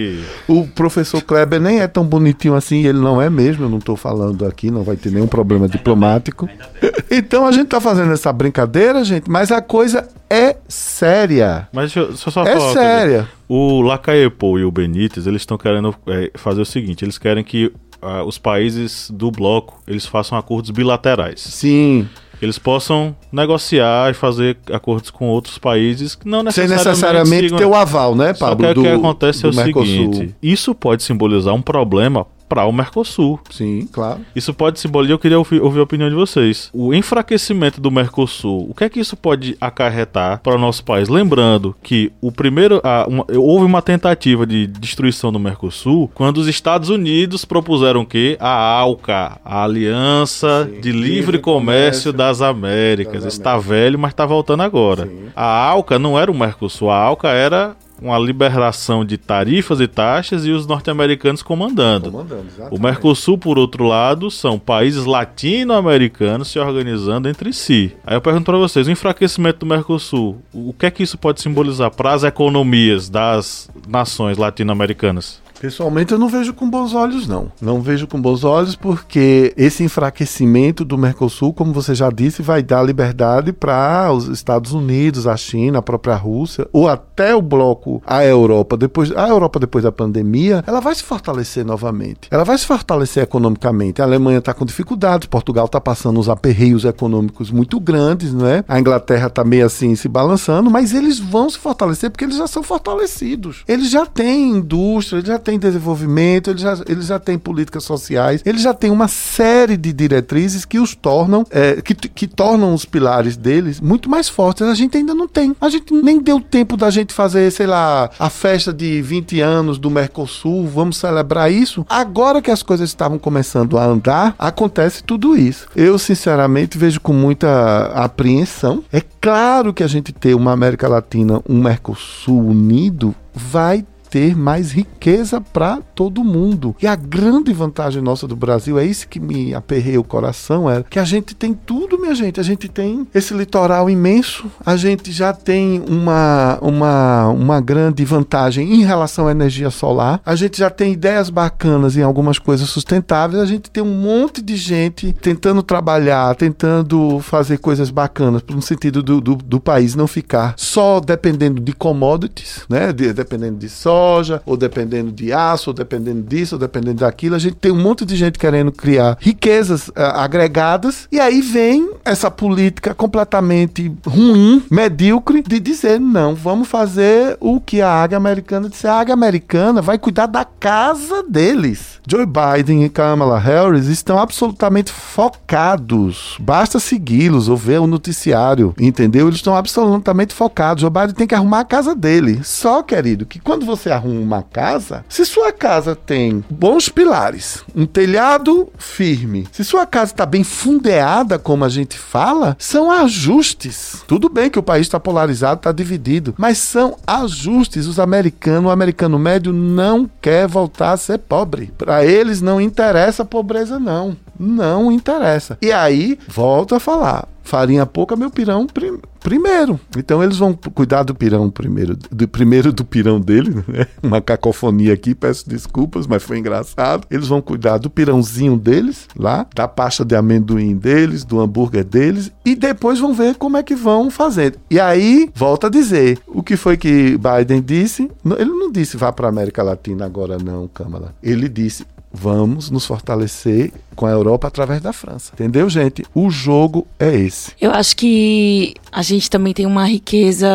O professor Kleber nem é tão bonitinho assim, ele não é mesmo, eu não estou falando aqui, não vai ter nenhum problema diplomático. então a gente está fazendo essa brincadeira, gente, mas a coisa é séria. Mas deixa eu, só é séria. O Lacaepo e o Benítez, eles estão querendo é, fazer o seguinte, eles querem que uh, os países do bloco, eles façam acordos bilaterais. Sim eles possam negociar e fazer acordos com outros países que não necessariamente, Sem necessariamente sigam... ter o aval, né, Pablo? Só que do, o que acontece é o Mercosul. seguinte: isso pode simbolizar um problema para o Mercosul. Sim, claro. Isso pode simbolizar, eu queria ouvir, ouvir, a opinião de vocês. O enfraquecimento do Mercosul, o que é que isso pode acarretar para o nosso país? Lembrando que o primeiro, a, uma, houve uma tentativa de destruição do Mercosul quando os Estados Unidos propuseram que a ALCA, a Aliança Sim, de Livre, Livre Comércio, Comércio, das Américas, das está velho, mas está voltando agora. Sim. A ALCA não era o Mercosul, a ALCA era uma liberação de tarifas e taxas e os norte-americanos comandando. comandando o Mercosul, por outro lado, são países latino-americanos se organizando entre si. Aí eu pergunto para vocês, o enfraquecimento do Mercosul, o que é que isso pode simbolizar para as economias das nações latino-americanas? Pessoalmente, eu não vejo com bons olhos, não. Não vejo com bons olhos porque esse enfraquecimento do Mercosul, como você já disse, vai dar liberdade para os Estados Unidos, a China, a própria Rússia, ou até o bloco, a Europa. Depois, a Europa, depois da pandemia, ela vai se fortalecer novamente. Ela vai se fortalecer economicamente. A Alemanha está com dificuldades, Portugal está passando uns aperreios econômicos muito grandes, não é? A Inglaterra está meio assim se balançando, mas eles vão se fortalecer porque eles já são fortalecidos. Eles já têm indústria, eles já têm desenvolvimento, eles já, eles já têm políticas sociais, eles já têm uma série de diretrizes que os tornam, é, que, que tornam os pilares deles muito mais fortes. A gente ainda não tem. A gente nem deu tempo da gente fazer, sei lá, a festa de 20 anos do Mercosul, vamos celebrar isso. Agora que as coisas estavam começando a andar, acontece tudo isso. Eu, sinceramente, vejo com muita apreensão. É claro que a gente ter uma América Latina, um Mercosul unido, vai ter mais riqueza para todo mundo. E a grande vantagem nossa do Brasil é isso que me aperreia o coração, é que a gente tem tudo, minha gente. A gente tem esse litoral imenso, a gente já tem uma, uma, uma grande vantagem em relação à energia solar, a gente já tem ideias bacanas em algumas coisas sustentáveis, a gente tem um monte de gente tentando trabalhar, tentando fazer coisas bacanas, no sentido do, do, do país não ficar só dependendo de commodities, né? De, dependendo de sol soja, ou dependendo de aço, ou dependendo disso, ou dependendo daquilo. A gente tem um monte de gente querendo criar riquezas uh, agregadas, e aí vem essa política completamente ruim, medíocre, de dizer: não, vamos fazer o que a águia americana disse. A águia americana vai cuidar da casa deles. Joe Biden e Kamala Harris estão absolutamente focados. Basta segui-los ou ver o noticiário, entendeu? Eles estão absolutamente focados. Joe Biden tem que arrumar a casa dele. Só, querido, que quando você arruma uma casa, se sua casa tem bons pilares, um telhado firme, se sua casa está bem fundeada, como a gente fala, são ajustes. Tudo bem que o país está polarizado, está dividido, mas são ajustes. Os americanos, o americano médio não quer voltar a ser pobre. Para eles não interessa a pobreza, não. Não interessa. E aí, volto a falar farinha pouca, meu pirão prim primeiro. Então eles vão cuidar do pirão primeiro, do primeiro do pirão dele, né? Uma cacofonia aqui, peço desculpas, mas foi engraçado. Eles vão cuidar do pirãozinho deles, lá, da pasta de amendoim deles, do hambúrguer deles, e depois vão ver como é que vão fazer. E aí, volta a dizer, o que foi que Biden disse? Ele não disse vá para América Latina agora não, Câmara. Ele disse vamos nos fortalecer com a Europa através da França. Entendeu, gente? O jogo é esse. Eu acho que a gente também tem uma riqueza,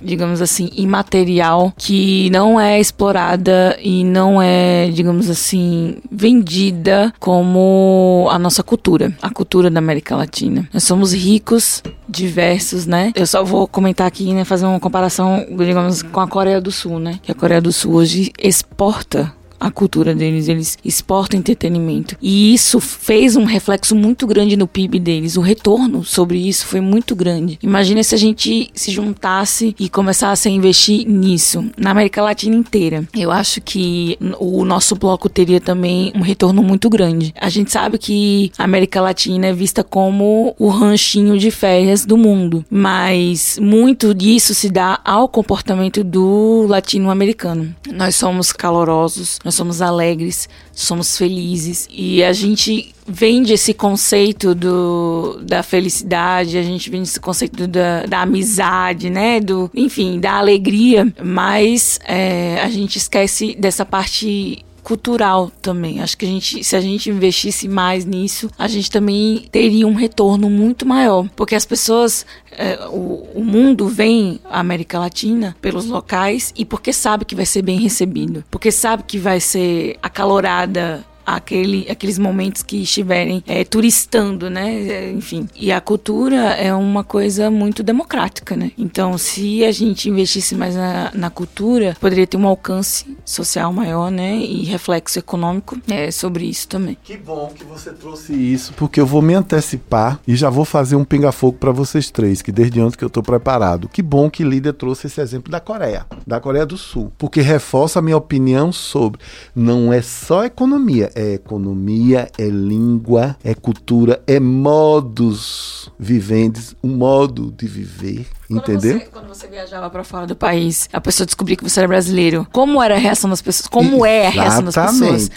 digamos assim, imaterial que não é explorada e não é, digamos assim, vendida como a nossa cultura, a cultura da América Latina. Nós somos ricos, diversos, né? Eu só vou comentar aqui, né, fazer uma comparação, digamos, com a Coreia do Sul, né? Que a Coreia do Sul hoje exporta a cultura deles, eles exportam entretenimento. E isso fez um reflexo muito grande no PIB deles. O retorno sobre isso foi muito grande. Imagina se a gente se juntasse e começasse a investir nisso, na América Latina inteira. Eu acho que o nosso bloco teria também um retorno muito grande. A gente sabe que a América Latina é vista como o ranchinho de férias do mundo, mas muito disso se dá ao comportamento do latino-americano. Nós somos calorosos, nós somos alegres, somos felizes e a gente vende esse conceito do, da felicidade, a gente vende esse conceito da, da amizade, né? Do, enfim, da alegria, mas é, a gente esquece dessa parte cultural também. Acho que a gente, se a gente investisse mais nisso, a gente também teria um retorno muito maior, porque as pessoas, é, o, o mundo vem à América Latina pelos locais e porque sabe que vai ser bem recebido, porque sabe que vai ser acalorada aquele, aqueles momentos que estiverem é, turistando, né? Enfim. E a cultura é uma coisa muito democrática, né? Então, se a gente investisse mais na, na cultura, poderia ter um alcance social maior, né? E reflexo econômico é, sobre isso também. Que bom que você trouxe isso, porque eu vou me antecipar e já vou fazer um pinga-fogo para vocês três, que desde ontem que eu tô preparado. Que bom que líder trouxe esse exemplo da Coreia, da Coreia do Sul, porque reforça a minha opinião sobre não é só economia, é economia, é língua, é cultura, é modos viventes, um modo de viver. Quando entendeu? Você, quando você viajava para fora do país, a pessoa descobria que você era brasileiro. Como era a reação das pessoas? Como é a reação das pessoas?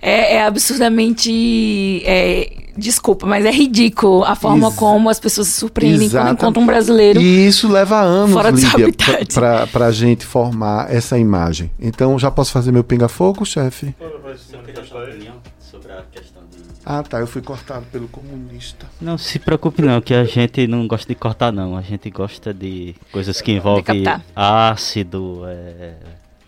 É, é absurdamente. É, desculpa, mas é ridículo a forma Ex como as pessoas se surpreendem Exatamente. quando encontram um brasileiro. E isso leva anos, fora Lídia, pra, pra, pra gente formar essa imagem. Então, já posso fazer meu pinga-fogo, chefe? Ah, tá. Eu fui cortado pelo comunista. Não se preocupe não, que a gente não gosta de cortar não. A gente gosta de coisas que envolvem ácido, é,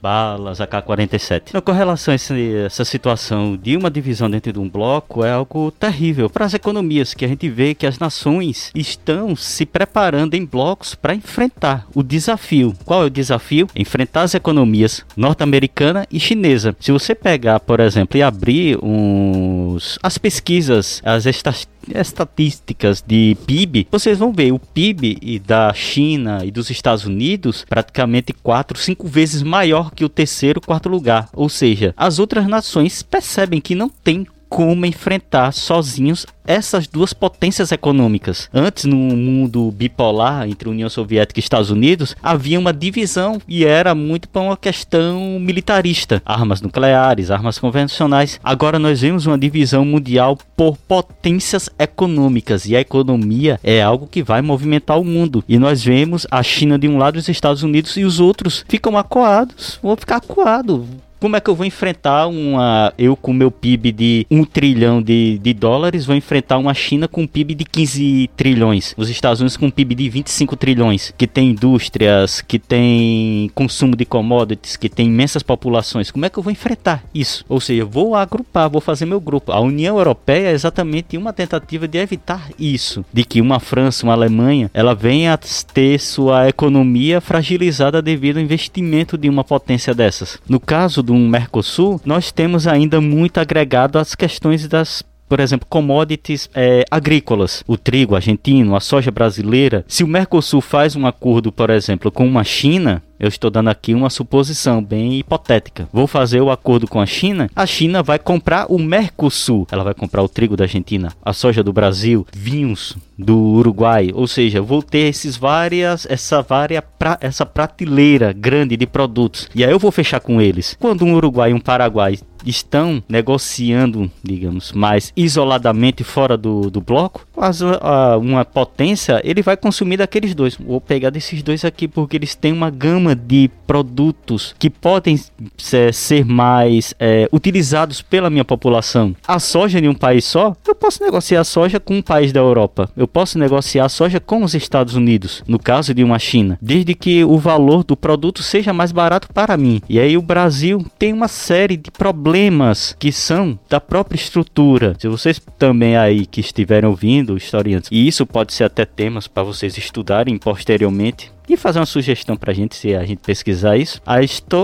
balas, AK-47. Então, com relação a esse, essa situação de uma divisão dentro de um bloco, é algo terrível para as economias, que a gente vê que as nações estão se preparando em blocos para enfrentar o desafio. Qual é o desafio? Enfrentar as economias norte-americana e chinesa. Se você pegar, por exemplo, e abrir uns, as pesquisas, as estatísticas, estatísticas de PIB, vocês vão ver o PIB da China e dos Estados Unidos praticamente 4, 5 vezes maior que o terceiro, quarto lugar. Ou seja, as outras nações percebem que não tem como enfrentar sozinhos essas duas potências econômicas. Antes, no mundo bipolar entre União Soviética e Estados Unidos, havia uma divisão e era muito para uma questão militarista: armas nucleares, armas convencionais. Agora nós vemos uma divisão mundial por potências econômicas e a economia é algo que vai movimentar o mundo. E nós vemos a China de um lado os Estados Unidos e os outros ficam acuados, vão ficar acuados como é que eu vou enfrentar uma. Eu com meu PIB de 1 trilhão de, de dólares, vou enfrentar uma China com um PIB de 15 trilhões. Os Estados Unidos com um PIB de 25 trilhões. Que tem indústrias, que tem consumo de commodities, que tem imensas populações. Como é que eu vou enfrentar isso? Ou seja, vou agrupar, vou fazer meu grupo. A União Europeia é exatamente uma tentativa de evitar isso. De que uma França, uma Alemanha, ela venha a ter sua economia fragilizada devido ao investimento de uma potência dessas. No caso do Mercosul, nós temos ainda muito agregado às questões das por exemplo, commodities é, agrícolas, o trigo argentino, a soja brasileira. Se o Mercosul faz um acordo, por exemplo, com uma China, eu estou dando aqui uma suposição bem hipotética. Vou fazer o acordo com a China. A China vai comprar o Mercosul. Ela vai comprar o trigo da Argentina, a soja do Brasil, vinhos do Uruguai. Ou seja, vou ter esses várias, essa vária, pra, essa prateleira grande de produtos. E aí eu vou fechar com eles. Quando um Uruguai e um Paraguai estão negociando, digamos, mais isoladamente fora do, do bloco, as, uma potência ele vai consumir daqueles dois. Vou pegar desses dois aqui porque eles têm uma gama de produtos que podem ser, ser mais é, utilizados pela minha população. A soja em um país só, eu posso negociar a soja com um país da Europa. Eu posso negociar a soja com os Estados Unidos, no caso de uma China, desde que o valor do produto seja mais barato para mim. E aí o Brasil tem uma série de problemas que são da própria estrutura. Se vocês também aí que estiverem ouvindo, historiantes, e isso pode ser até temas para vocês estudarem posteriormente, e fazer uma sugestão para a gente, se a gente pesquisar isso,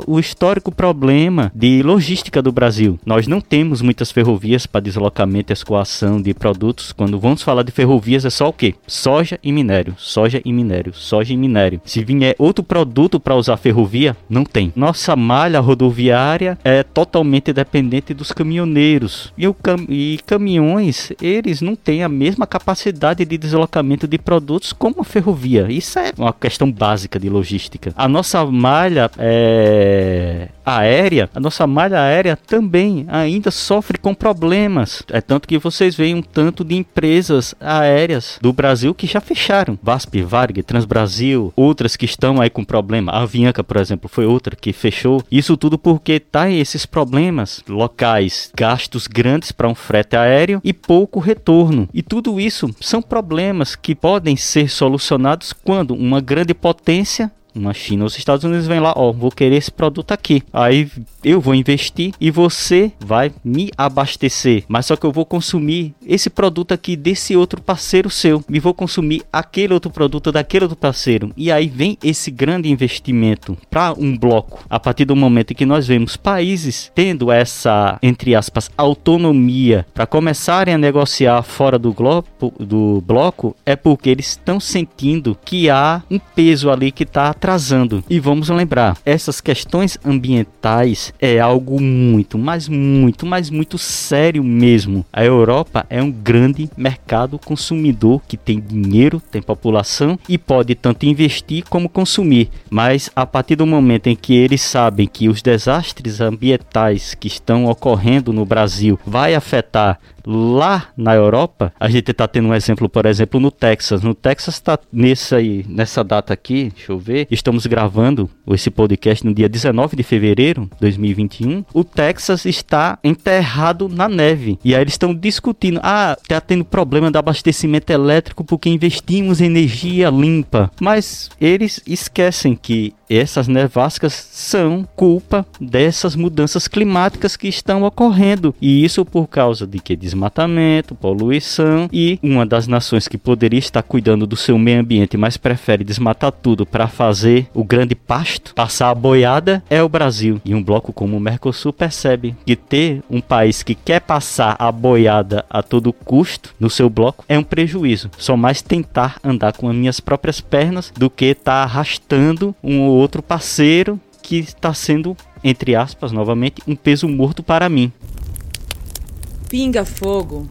o histórico problema de logística do Brasil. Nós não temos muitas ferrovias para deslocamento e escoação de produtos. Quando vamos falar de ferrovias, é só o quê? Soja e minério, soja e minério, soja e minério. Se vier outro produto para usar ferrovia, não tem. Nossa malha rodoviária é totalmente dependente dos caminhoneiros. E, o cam e caminhões, eles não têm a mesma capacidade de deslocamento de produtos como a ferrovia. Isso é uma questão básica de logística. A nossa malha é, aérea, a nossa malha aérea também ainda sofre com problemas. É tanto que vocês veem um tanto de empresas aéreas do Brasil que já fecharam. VASP, Varg, Transbrasil, outras que estão aí com problema. A Avianca, por exemplo, foi outra que fechou. Isso tudo porque tá esses problemas locais, gastos grandes para um frete aéreo e pouco retorno. E tudo isso são problemas que podem ser solucionados quando uma grande potência uma China os Estados Unidos vem lá, ó, vou querer esse produto aqui. Aí eu vou investir e você vai me abastecer. Mas só que eu vou consumir esse produto aqui desse outro parceiro seu. E vou consumir aquele outro produto daquele outro parceiro. E aí vem esse grande investimento para um bloco. A partir do momento em que nós vemos países tendo essa, entre aspas, autonomia para começarem a negociar fora do, globo, do bloco, é porque eles estão sentindo que há um peso ali que está atrasando. E vamos lembrar, essas questões ambientais é algo muito, mas muito, mas muito sério mesmo. A Europa é um grande mercado consumidor que tem dinheiro, tem população e pode tanto investir como consumir. Mas a partir do momento em que eles sabem que os desastres ambientais que estão ocorrendo no Brasil vai afetar lá na Europa, a gente está tendo um exemplo, por exemplo, no Texas. No Texas está nessa data aqui, deixa eu ver, estamos gravando esse podcast no dia 19 de fevereiro de 2021. O Texas está enterrado na neve. E aí eles estão discutindo: ah, está tendo problema de abastecimento elétrico porque investimos em energia limpa. Mas eles esquecem que essas nevascas são culpa dessas mudanças climáticas que estão ocorrendo. E isso por causa de que desmatamento, poluição e uma das nações que poderia estar cuidando do seu meio ambiente, mas prefere desmatar tudo para fazer o grande pasto, passar a boiada, é o Brasil. E um bloco como o Mercosul percebe que ter um país que quer passar a boiada a todo custo no seu bloco é um prejuízo. Só mais tentar andar com as minhas próprias pernas do que estar tá arrastando um ou outro parceiro que está sendo, entre aspas, novamente, um peso morto para mim. Pinga Fogo.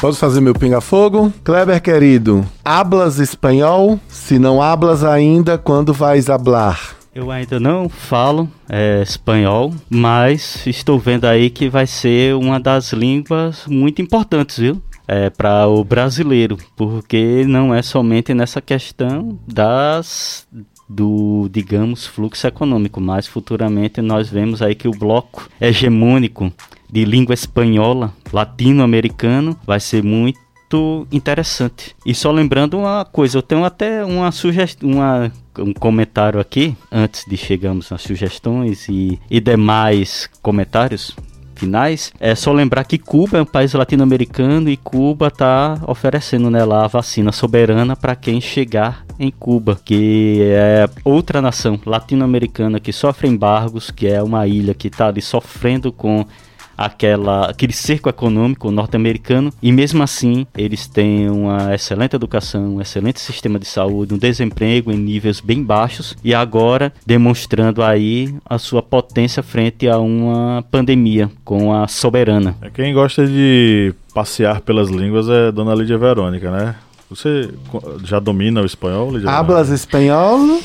Posso fazer meu pinga-fogo? Kleber querido, hablas espanhol? Se não hablas ainda, quando vais hablar? Eu ainda não falo é, espanhol, mas estou vendo aí que vai ser uma das línguas muito importantes, viu? É, para o brasileiro, porque não é somente nessa questão das do, digamos, fluxo econômico, mas futuramente nós vemos aí que o bloco hegemônico de língua espanhola latino-americano vai ser muito interessante. E só lembrando uma coisa, eu tenho até uma sugestão, uma um comentário aqui, antes de chegarmos nas sugestões e, e demais comentários finais. É só lembrar que Cuba é um país latino-americano e Cuba está oferecendo né, lá a vacina soberana para quem chegar em Cuba, que é outra nação latino-americana que sofre embargos, que é uma ilha que está ali sofrendo com aquela, aquele cerco econômico norte-americano e mesmo assim eles têm uma excelente educação, um excelente sistema de saúde, um desemprego em níveis bem baixos e agora demonstrando aí a sua potência frente a uma pandemia com a soberana. É quem gosta de passear pelas línguas é Dona Lídia Verônica, né? Você já domina o espanhol, Lídia? Hablas espanhol?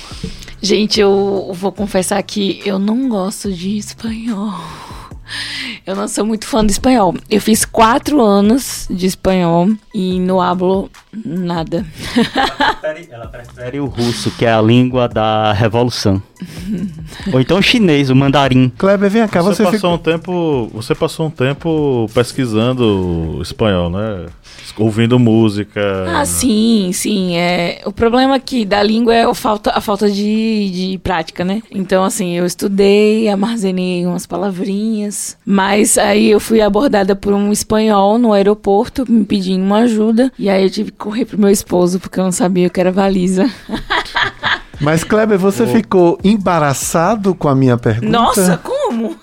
Gente, eu vou confessar que eu não gosto de espanhol. Eu não sou muito fã do espanhol. Eu fiz quatro anos de espanhol e não hablo nada. Ela prefere o russo, que é a língua da revolução. Ou então o chinês, o mandarim. Kleber, vem cá, Você, você, passou ficou... um tempo, você passou um tempo pesquisando espanhol, né? Ouvindo música. Ah, sim, sim. É, o problema aqui da língua é a falta, a falta de, de prática, né? Então, assim, eu estudei, armazenei umas palavrinhas, mas aí eu fui abordada por um espanhol no aeroporto, me pedindo uma ajuda, e aí eu tive que correr pro meu esposo, porque eu não sabia que era valisa. Mas, Kleber, você ficou embaraçado com a minha pergunta? Nossa, como?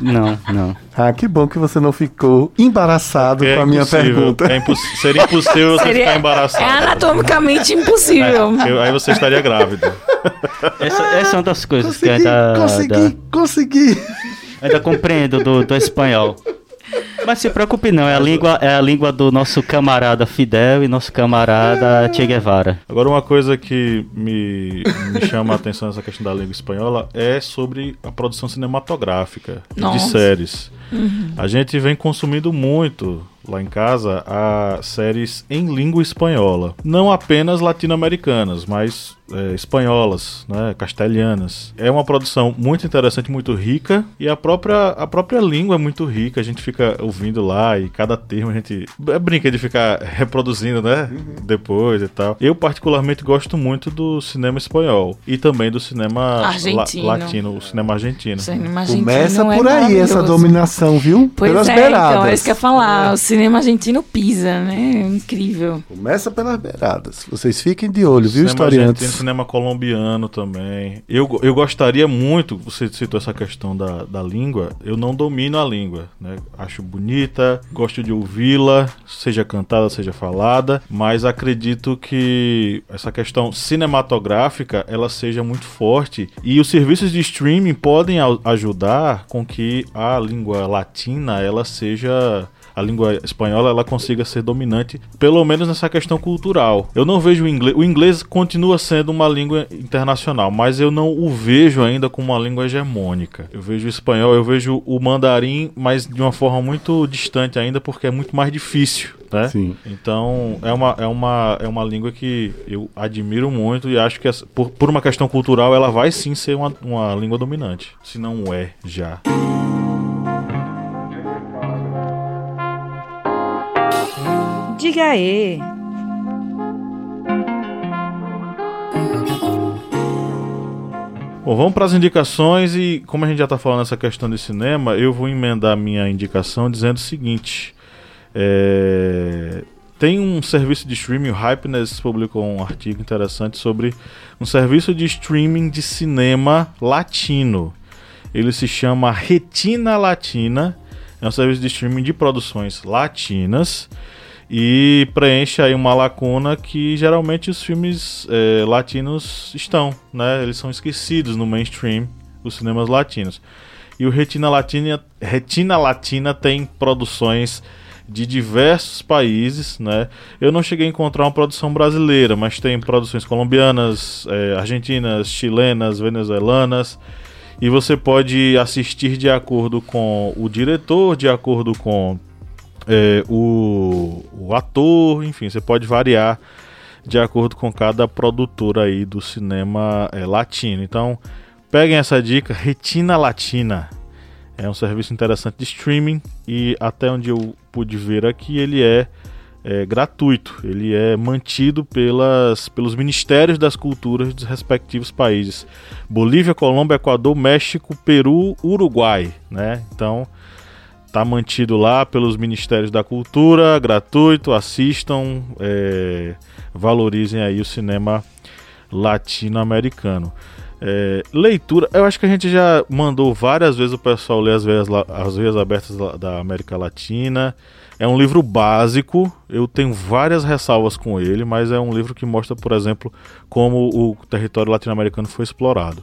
Não, não. Ah, que bom que você não ficou embaraçado É com a minha pergunta. é imposs- seria impossível você ficar embaraçado. É anatomicamente impossível. Eu- aí você estaria grávida. Essa, essa é uma das coisas que eu Consegui, ainda, consegui, ainda, consegui. Ainda compreendo do, do espanhol. Mas se preocupe não, é a língua, é a língua do nosso camarada Fidel e nosso camarada Che Guevara. Agora, uma coisa que me, me chama a atenção nessa questão da língua espanhola é sobre a produção cinematográfica de Nossa. séries. A gente vem consumindo muito lá em casa a séries em língua espanhola. Não apenas latino-americanas, mas é, espanholas, né, castelhanas. É uma produção muito interessante, muito rica e a própria, a própria língua é muito rica. A gente fica ouvindo lá e cada termo a gente é, brinca de ficar reproduzindo, né, depois e tal. Eu particularmente gosto muito do cinema espanhol e também do cinema la- Argentino. latino, o cinema argentino. Cinema argentino Começa é por aí essa dominação, viu? Pois Pelas é, beiradas. então, é isso que eu ia falar. O cinema argentino pisa, né? É incrível. Começa pelas beiradas. Vocês fiquem de olho, viu, historiantes? cinema colombiano também. Eu, eu gostaria muito, você citou essa questão da, da língua, eu não domino a língua, né? Acho bonita, gosto de ouvi-la, seja cantada, seja falada, mas acredito que essa questão cinematográfica, ela seja muito forte e os serviços de streaming podem ajudar com que a língua latina, ela seja a língua espanhola ela consiga ser dominante, pelo menos nessa questão cultural. Eu não vejo o inglês, o inglês continua sendo uma língua internacional, mas eu não o vejo ainda como uma língua hegemônica. Eu vejo o espanhol, eu vejo o mandarim, mas de uma forma muito distante ainda, porque é muito mais difícil, né? Sim. Então é uma, é, uma, é uma língua que eu admiro muito e acho que por, por uma questão cultural ela vai sim ser uma, uma língua dominante, se não é já. Diga aí. Bom, vamos para as indicações e como a gente já está falando essa questão de cinema, eu vou emendar minha indicação dizendo o seguinte: é, tem um serviço de streaming, o Hypeness publicou um artigo interessante sobre um serviço de streaming de cinema latino. Ele se chama Retina Latina, é um serviço de streaming de produções latinas e preenche aí uma lacuna que geralmente os filmes eh, latinos estão, né? Eles são esquecidos no mainstream dos cinemas latinos. E o Retina Latina, Retina Latina tem produções de diversos países, né? Eu não cheguei a encontrar uma produção brasileira, mas tem produções colombianas, eh, argentinas, chilenas, venezuelanas. E você pode assistir de acordo com o diretor, de acordo com é, o, o ator, enfim, você pode variar de acordo com cada produtora aí do cinema é, latino. Então, peguem essa dica, Retina Latina. É um serviço interessante de streaming e até onde eu pude ver aqui, ele é, é gratuito. Ele é mantido pelas, pelos ministérios das culturas dos respectivos países. Bolívia, Colômbia, Equador, México, Peru, Uruguai, né? Então, tá mantido lá pelos Ministérios da Cultura, gratuito, assistam, é, valorizem aí o cinema latino-americano. É, leitura, eu acho que a gente já mandou várias vezes o pessoal ler As Veias, As Veias Abertas da América Latina. É um livro básico, eu tenho várias ressalvas com ele, mas é um livro que mostra, por exemplo, como o território latino-americano foi explorado.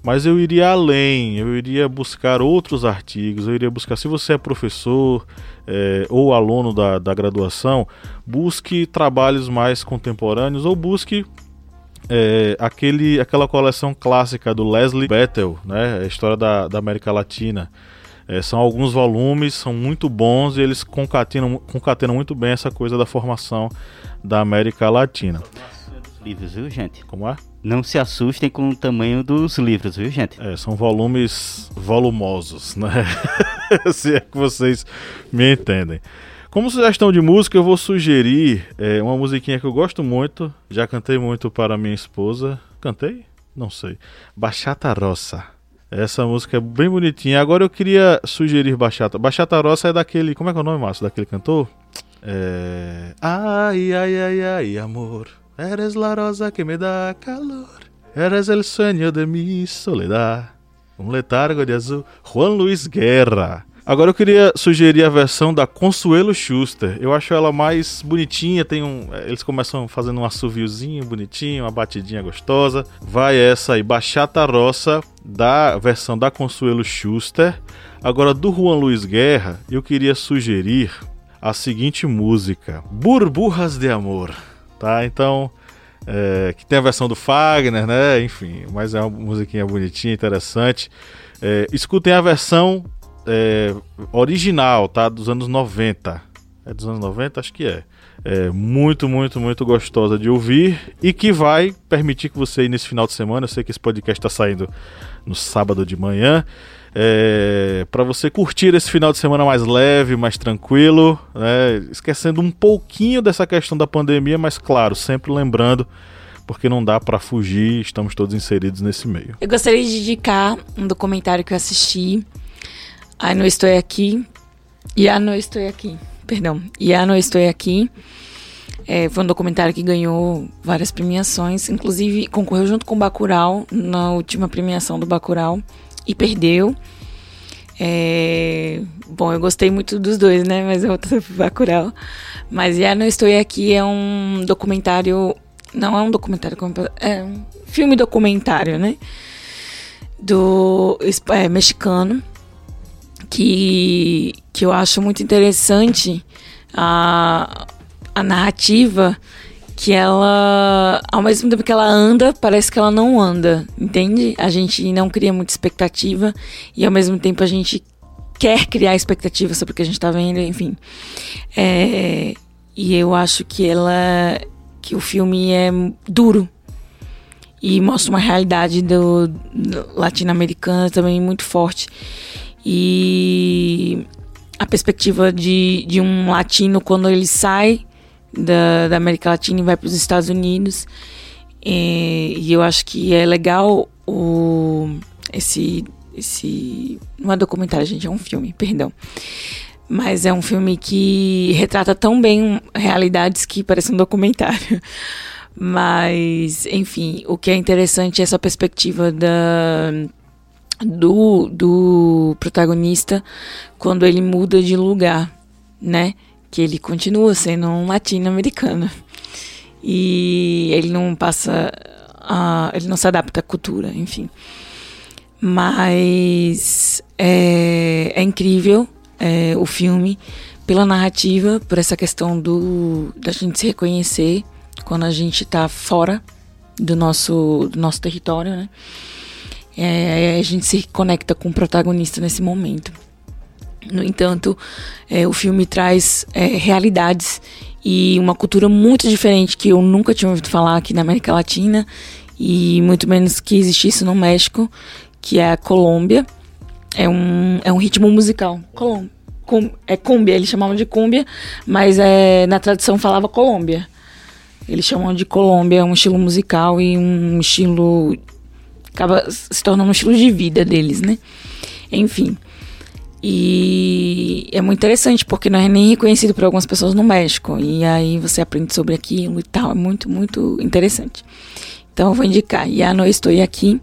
Mas eu iria além, eu iria buscar outros artigos, eu iria buscar, se você é professor é, ou aluno da, da graduação, busque trabalhos mais contemporâneos ou busque é, aquele, aquela coleção clássica do Leslie Bethel, né, a história da, da América Latina. É, são alguns volumes, são muito bons e eles concatenam, concatenam muito bem essa coisa da formação da América Latina. Livros, viu, gente? Como é? Não se assustem com o tamanho dos livros, viu, gente? É, são volumes volumosos, né? Se é que vocês me entendem. Como sugestão de música, eu vou sugerir é, uma musiquinha que eu gosto muito. Já cantei muito para minha esposa. Cantei? Não sei. Bachata Rossa. Essa música é bem bonitinha. Agora eu queria sugerir Bachata. Bachata Rossa é daquele. Como é que é o nome, Márcio? Daquele cantor? É. Ai, ai, ai, ai, amor. Eres la rosa que me dá calor. Eres el sueño de mi soledad. Um letargo de azul. Juan Luiz Guerra. Agora eu queria sugerir a versão da Consuelo Schuster. Eu acho ela mais bonitinha, tem um, eles começam fazendo um assoviozinho bonitinho, uma batidinha gostosa. Vai essa aí, Bachata Roça da versão da Consuelo Schuster. Agora do Juan Luiz Guerra, eu queria sugerir a seguinte música: Burburras de Amor tá? Então, é, que tem a versão do Fagner, né? Enfim, mas é uma musiquinha bonitinha, interessante. É, escutem a versão é, original, tá? Dos anos 90. É dos anos 90? Acho que é. É muito, muito, muito gostosa de ouvir e que vai permitir que você, nesse final de semana, eu sei que esse podcast está saindo no sábado de manhã, é, para você curtir esse final de semana mais leve, mais tranquilo, né? esquecendo um pouquinho dessa questão da pandemia, mas claro, sempre lembrando, porque não dá para fugir, estamos todos inseridos nesse meio. Eu gostaria de indicar um documentário que eu assisti, Ah, não estou aqui, e Ah, não estou aqui, perdão, e Ah, não estou aqui. É, foi um documentário que ganhou várias premiações, inclusive concorreu junto com o Bacurau na última premiação do Bacurau e perdeu. É... Bom, eu gostei muito dos dois, né? Mas eu tô Bacurau. Mas Já Não Estou Aqui é um documentário... Não é um documentário, é um filme documentário, né? Do é, mexicano. Que, que eu acho muito interessante a, a narrativa que ela, ao mesmo tempo que ela anda, parece que ela não anda, entende? A gente não cria muita expectativa e ao mesmo tempo a gente quer criar expectativa sobre o que a gente tá vendo, enfim. É, e eu acho que ela, que o filme é duro e mostra uma realidade do, do latino-americana também muito forte. E a perspectiva de, de um latino quando ele sai da, da América Latina e vai para os Estados Unidos. E, e, eu acho que é legal o, esse, esse. Não é documentário, gente, é um filme, perdão. Mas é um filme que retrata tão bem realidades que parece um documentário. Mas, enfim, o que é interessante é essa perspectiva da, do, do protagonista quando ele muda de lugar, né? que ele continua sendo um latino-americano. E ele não passa. A, ele não se adapta à cultura, enfim. Mas é, é incrível é, o filme pela narrativa, por essa questão do da gente se reconhecer quando a gente está fora do nosso, do nosso território, né? É, a gente se conecta com o protagonista nesse momento. No entanto, é, o filme traz é, realidades e uma cultura muito diferente que eu nunca tinha ouvido falar aqui na América Latina e muito menos que existisse no México, que é a Colômbia. É um, é um ritmo musical. Colom, com, é cúmbia, eles chamavam de cúmbia, mas é, na tradição falava Colômbia. Eles chamam de Colômbia, é um estilo musical e um estilo. Acaba se tornando um estilo de vida deles, né? Enfim. E é muito interessante, porque não é nem reconhecido por algumas pessoas no México. E aí você aprende sobre aquilo e tal. É muito, muito interessante. Então eu vou indicar. Já não estou aqui.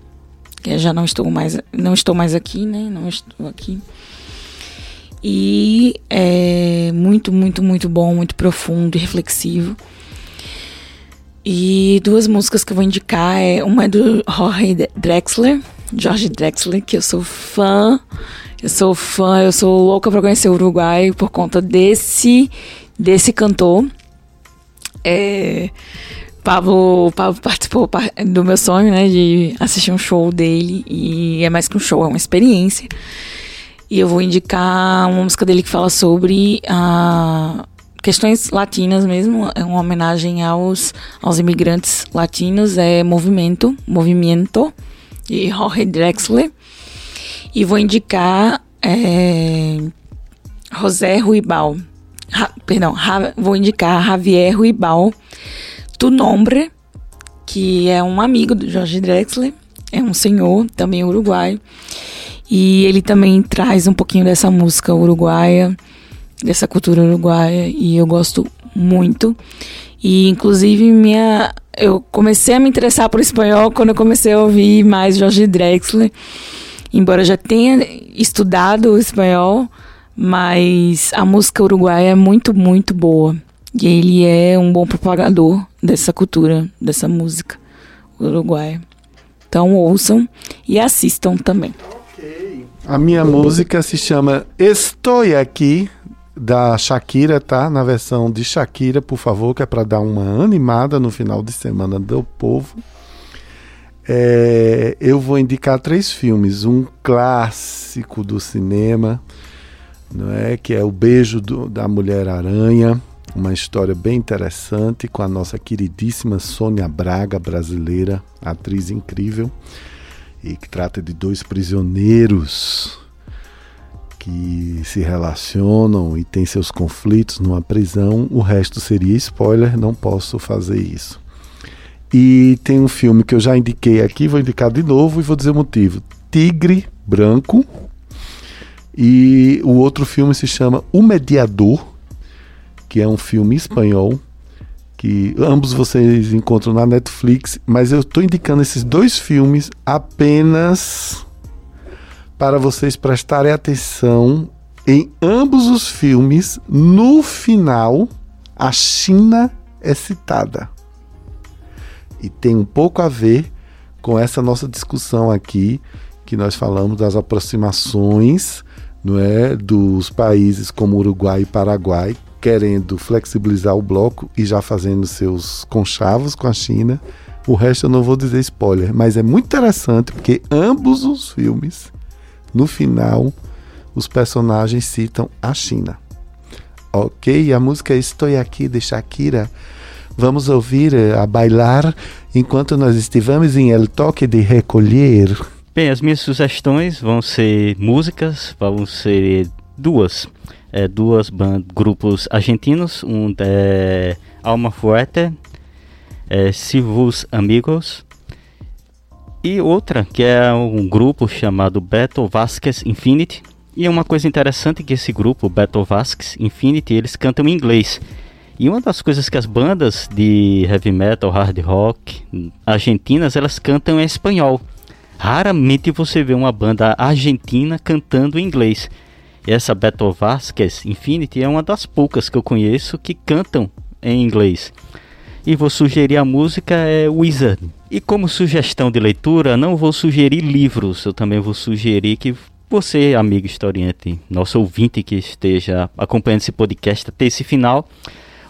Que já não estou mais, não estou mais aqui, né? Não estou aqui. E é muito, muito, muito bom, muito profundo e reflexivo. E duas músicas que eu vou indicar é uma é do Jorge Drexler, George Drexler, que eu sou fã eu sou fã, eu sou louca para conhecer o Uruguai por conta desse desse cantor. É, Pablo, Pablo participou do meu sonho, né, de assistir um show dele e é mais que um show, é uma experiência. E eu vou indicar uma música dele que fala sobre a questões latinas mesmo, é uma homenagem aos, aos imigrantes latinos, é Movimento, Movimento, de Jorge Drexler. E vou indicar é, José Ruibal, ha, perdão, ha, vou indicar Javier Ruibal, Tu Nombre, que é um amigo do Jorge Drexler, é um senhor, também uruguaio, e ele também traz um pouquinho dessa música uruguaia, dessa cultura uruguaia e eu gosto muito. E inclusive minha eu comecei a me interessar por espanhol quando eu comecei a ouvir mais Jorge Drexler. Embora eu já tenha estudado espanhol, mas a música uruguaia é muito, muito boa. E ele é um bom propagador dessa cultura, dessa música uruguaia. Então ouçam e assistam também. A minha música se chama Estou Aqui, da Shakira, tá? Na versão de Shakira, por favor, que é para dar uma animada no final de semana do povo. É, eu vou indicar três filmes. Um clássico do cinema, não é? que é O Beijo do, da Mulher Aranha. Uma história bem interessante com a nossa queridíssima Sônia Braga, brasileira, atriz incrível, e que trata de dois prisioneiros que se relacionam e têm seus conflitos numa prisão, o resto seria spoiler, não posso fazer isso. E tem um filme que eu já indiquei aqui, vou indicar de novo e vou dizer o motivo: Tigre Branco. E o outro filme se chama O Mediador, que é um filme espanhol que ambos vocês encontram na Netflix, mas eu estou indicando esses dois filmes apenas para vocês prestarem atenção em ambos os filmes. No final, a China é citada. E tem um pouco a ver com essa nossa discussão aqui, que nós falamos das aproximações não é, dos países como Uruguai e Paraguai, querendo flexibilizar o bloco e já fazendo seus conchavos com a China. O resto eu não vou dizer spoiler, mas é muito interessante porque ambos os filmes no final, os personagens citam a China. Ok, a música Estou Aqui de Shakira. Vamos ouvir eh, a bailar enquanto nós estivemos em El Toque de Recolher. Bem, as minhas sugestões vão ser músicas, vão ser duas. É, duas grupos argentinos, um é Alma Fuerte, é, Vos Amigos, e outra, que é um grupo chamado Battle Vasquez Infinity. E é uma coisa interessante que esse grupo, Battle Vasquez Infinity, eles cantam em inglês. E uma das coisas que as bandas de heavy metal, hard rock argentinas, elas cantam em espanhol. Raramente você vê uma banda argentina cantando em inglês. E essa Battle Vasquez Infinity é uma das poucas que eu conheço que cantam em inglês. E vou sugerir a música é Wizard, e como sugestão de leitura, não vou sugerir livros, eu também vou sugerir que você, amigo historiante, nosso ouvinte que esteja acompanhando esse podcast até esse final,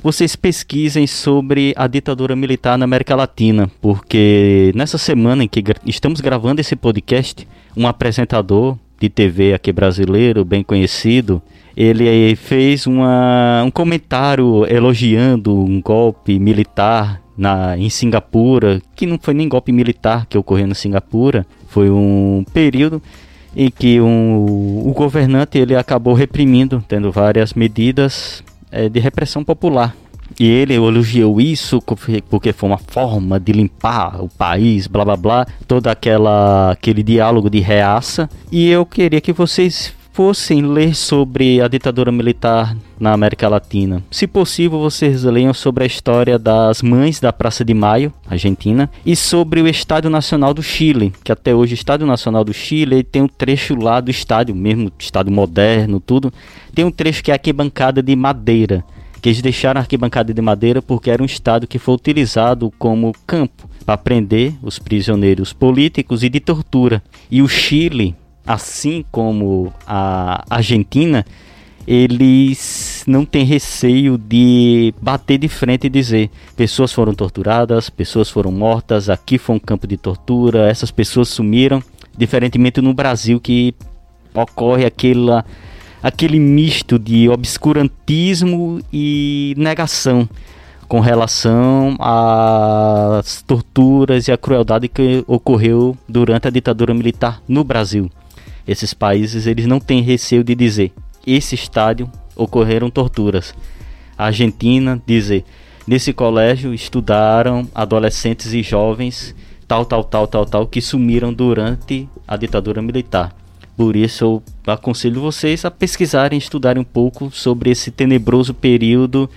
vocês pesquisem sobre a ditadura militar na América Latina, porque nessa semana em que estamos gravando esse podcast, um apresentador de TV aqui brasileiro, bem conhecido, ele fez uma, um comentário elogiando um golpe militar na, em Singapura, que não foi nem golpe militar que ocorreu na Singapura, foi um período em que um, o governante ele acabou reprimindo, tendo várias medidas é, de repressão popular. E ele elogiou isso porque foi uma forma de limpar o país, blá blá blá, todo aquela aquele diálogo de reaça. E eu queria que vocês fossem ler sobre a ditadura militar na América Latina. Se possível, vocês leiam sobre a história das mães da Praça de Maio, Argentina, e sobre o Estádio Nacional do Chile, que até hoje o Estádio Nacional do Chile tem um trecho lá do estádio, mesmo estádio moderno, tudo, tem um trecho que é arquibancada de madeira, que eles deixaram a arquibancada de madeira porque era um estádio que foi utilizado como campo para prender os prisioneiros políticos e de tortura. E o Chile assim como a Argentina, eles não têm receio de bater de frente e dizer: pessoas foram torturadas, pessoas foram mortas, aqui foi um campo de tortura, essas pessoas sumiram. Diferentemente no Brasil, que ocorre aquela, aquele misto de obscurantismo e negação com relação às torturas e à crueldade que ocorreu durante a ditadura militar no Brasil. Esses países eles não têm receio de dizer: esse estádio ocorreram torturas. A Argentina dizer: nesse colégio estudaram adolescentes e jovens tal, tal, tal, tal, tal que sumiram durante a ditadura militar. Por isso eu aconselho vocês a pesquisarem, estudarem um pouco sobre esse tenebroso período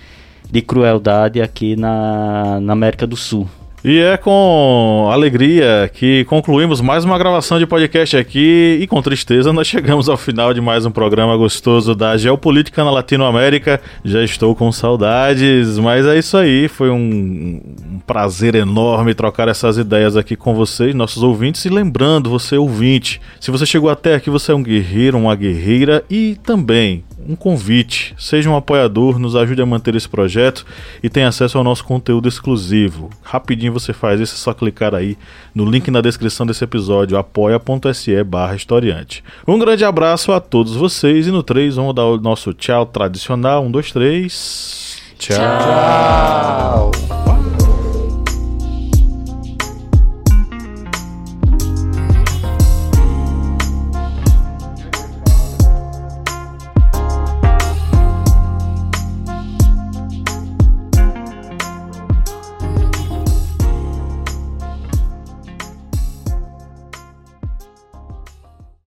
de crueldade aqui na, na América do Sul. E é com alegria que concluímos mais uma gravação de podcast aqui e com tristeza nós chegamos ao final de mais um programa gostoso da Geopolítica na Latinoamérica. Já estou com saudades, mas é isso aí. Foi um, um prazer enorme trocar essas ideias aqui com vocês, nossos ouvintes. E lembrando, você ouvinte, se você chegou até aqui, você é um guerreiro, uma guerreira e também um convite. Seja um apoiador, nos ajude a manter esse projeto e tenha acesso ao nosso conteúdo exclusivo. Rapidinho você faz isso, é só clicar aí no link na descrição desse episódio, apoia.se barra historiante. Um grande abraço a todos vocês e no 3 vamos dar o nosso tchau tradicional. Um, dois, três. tchau. tchau.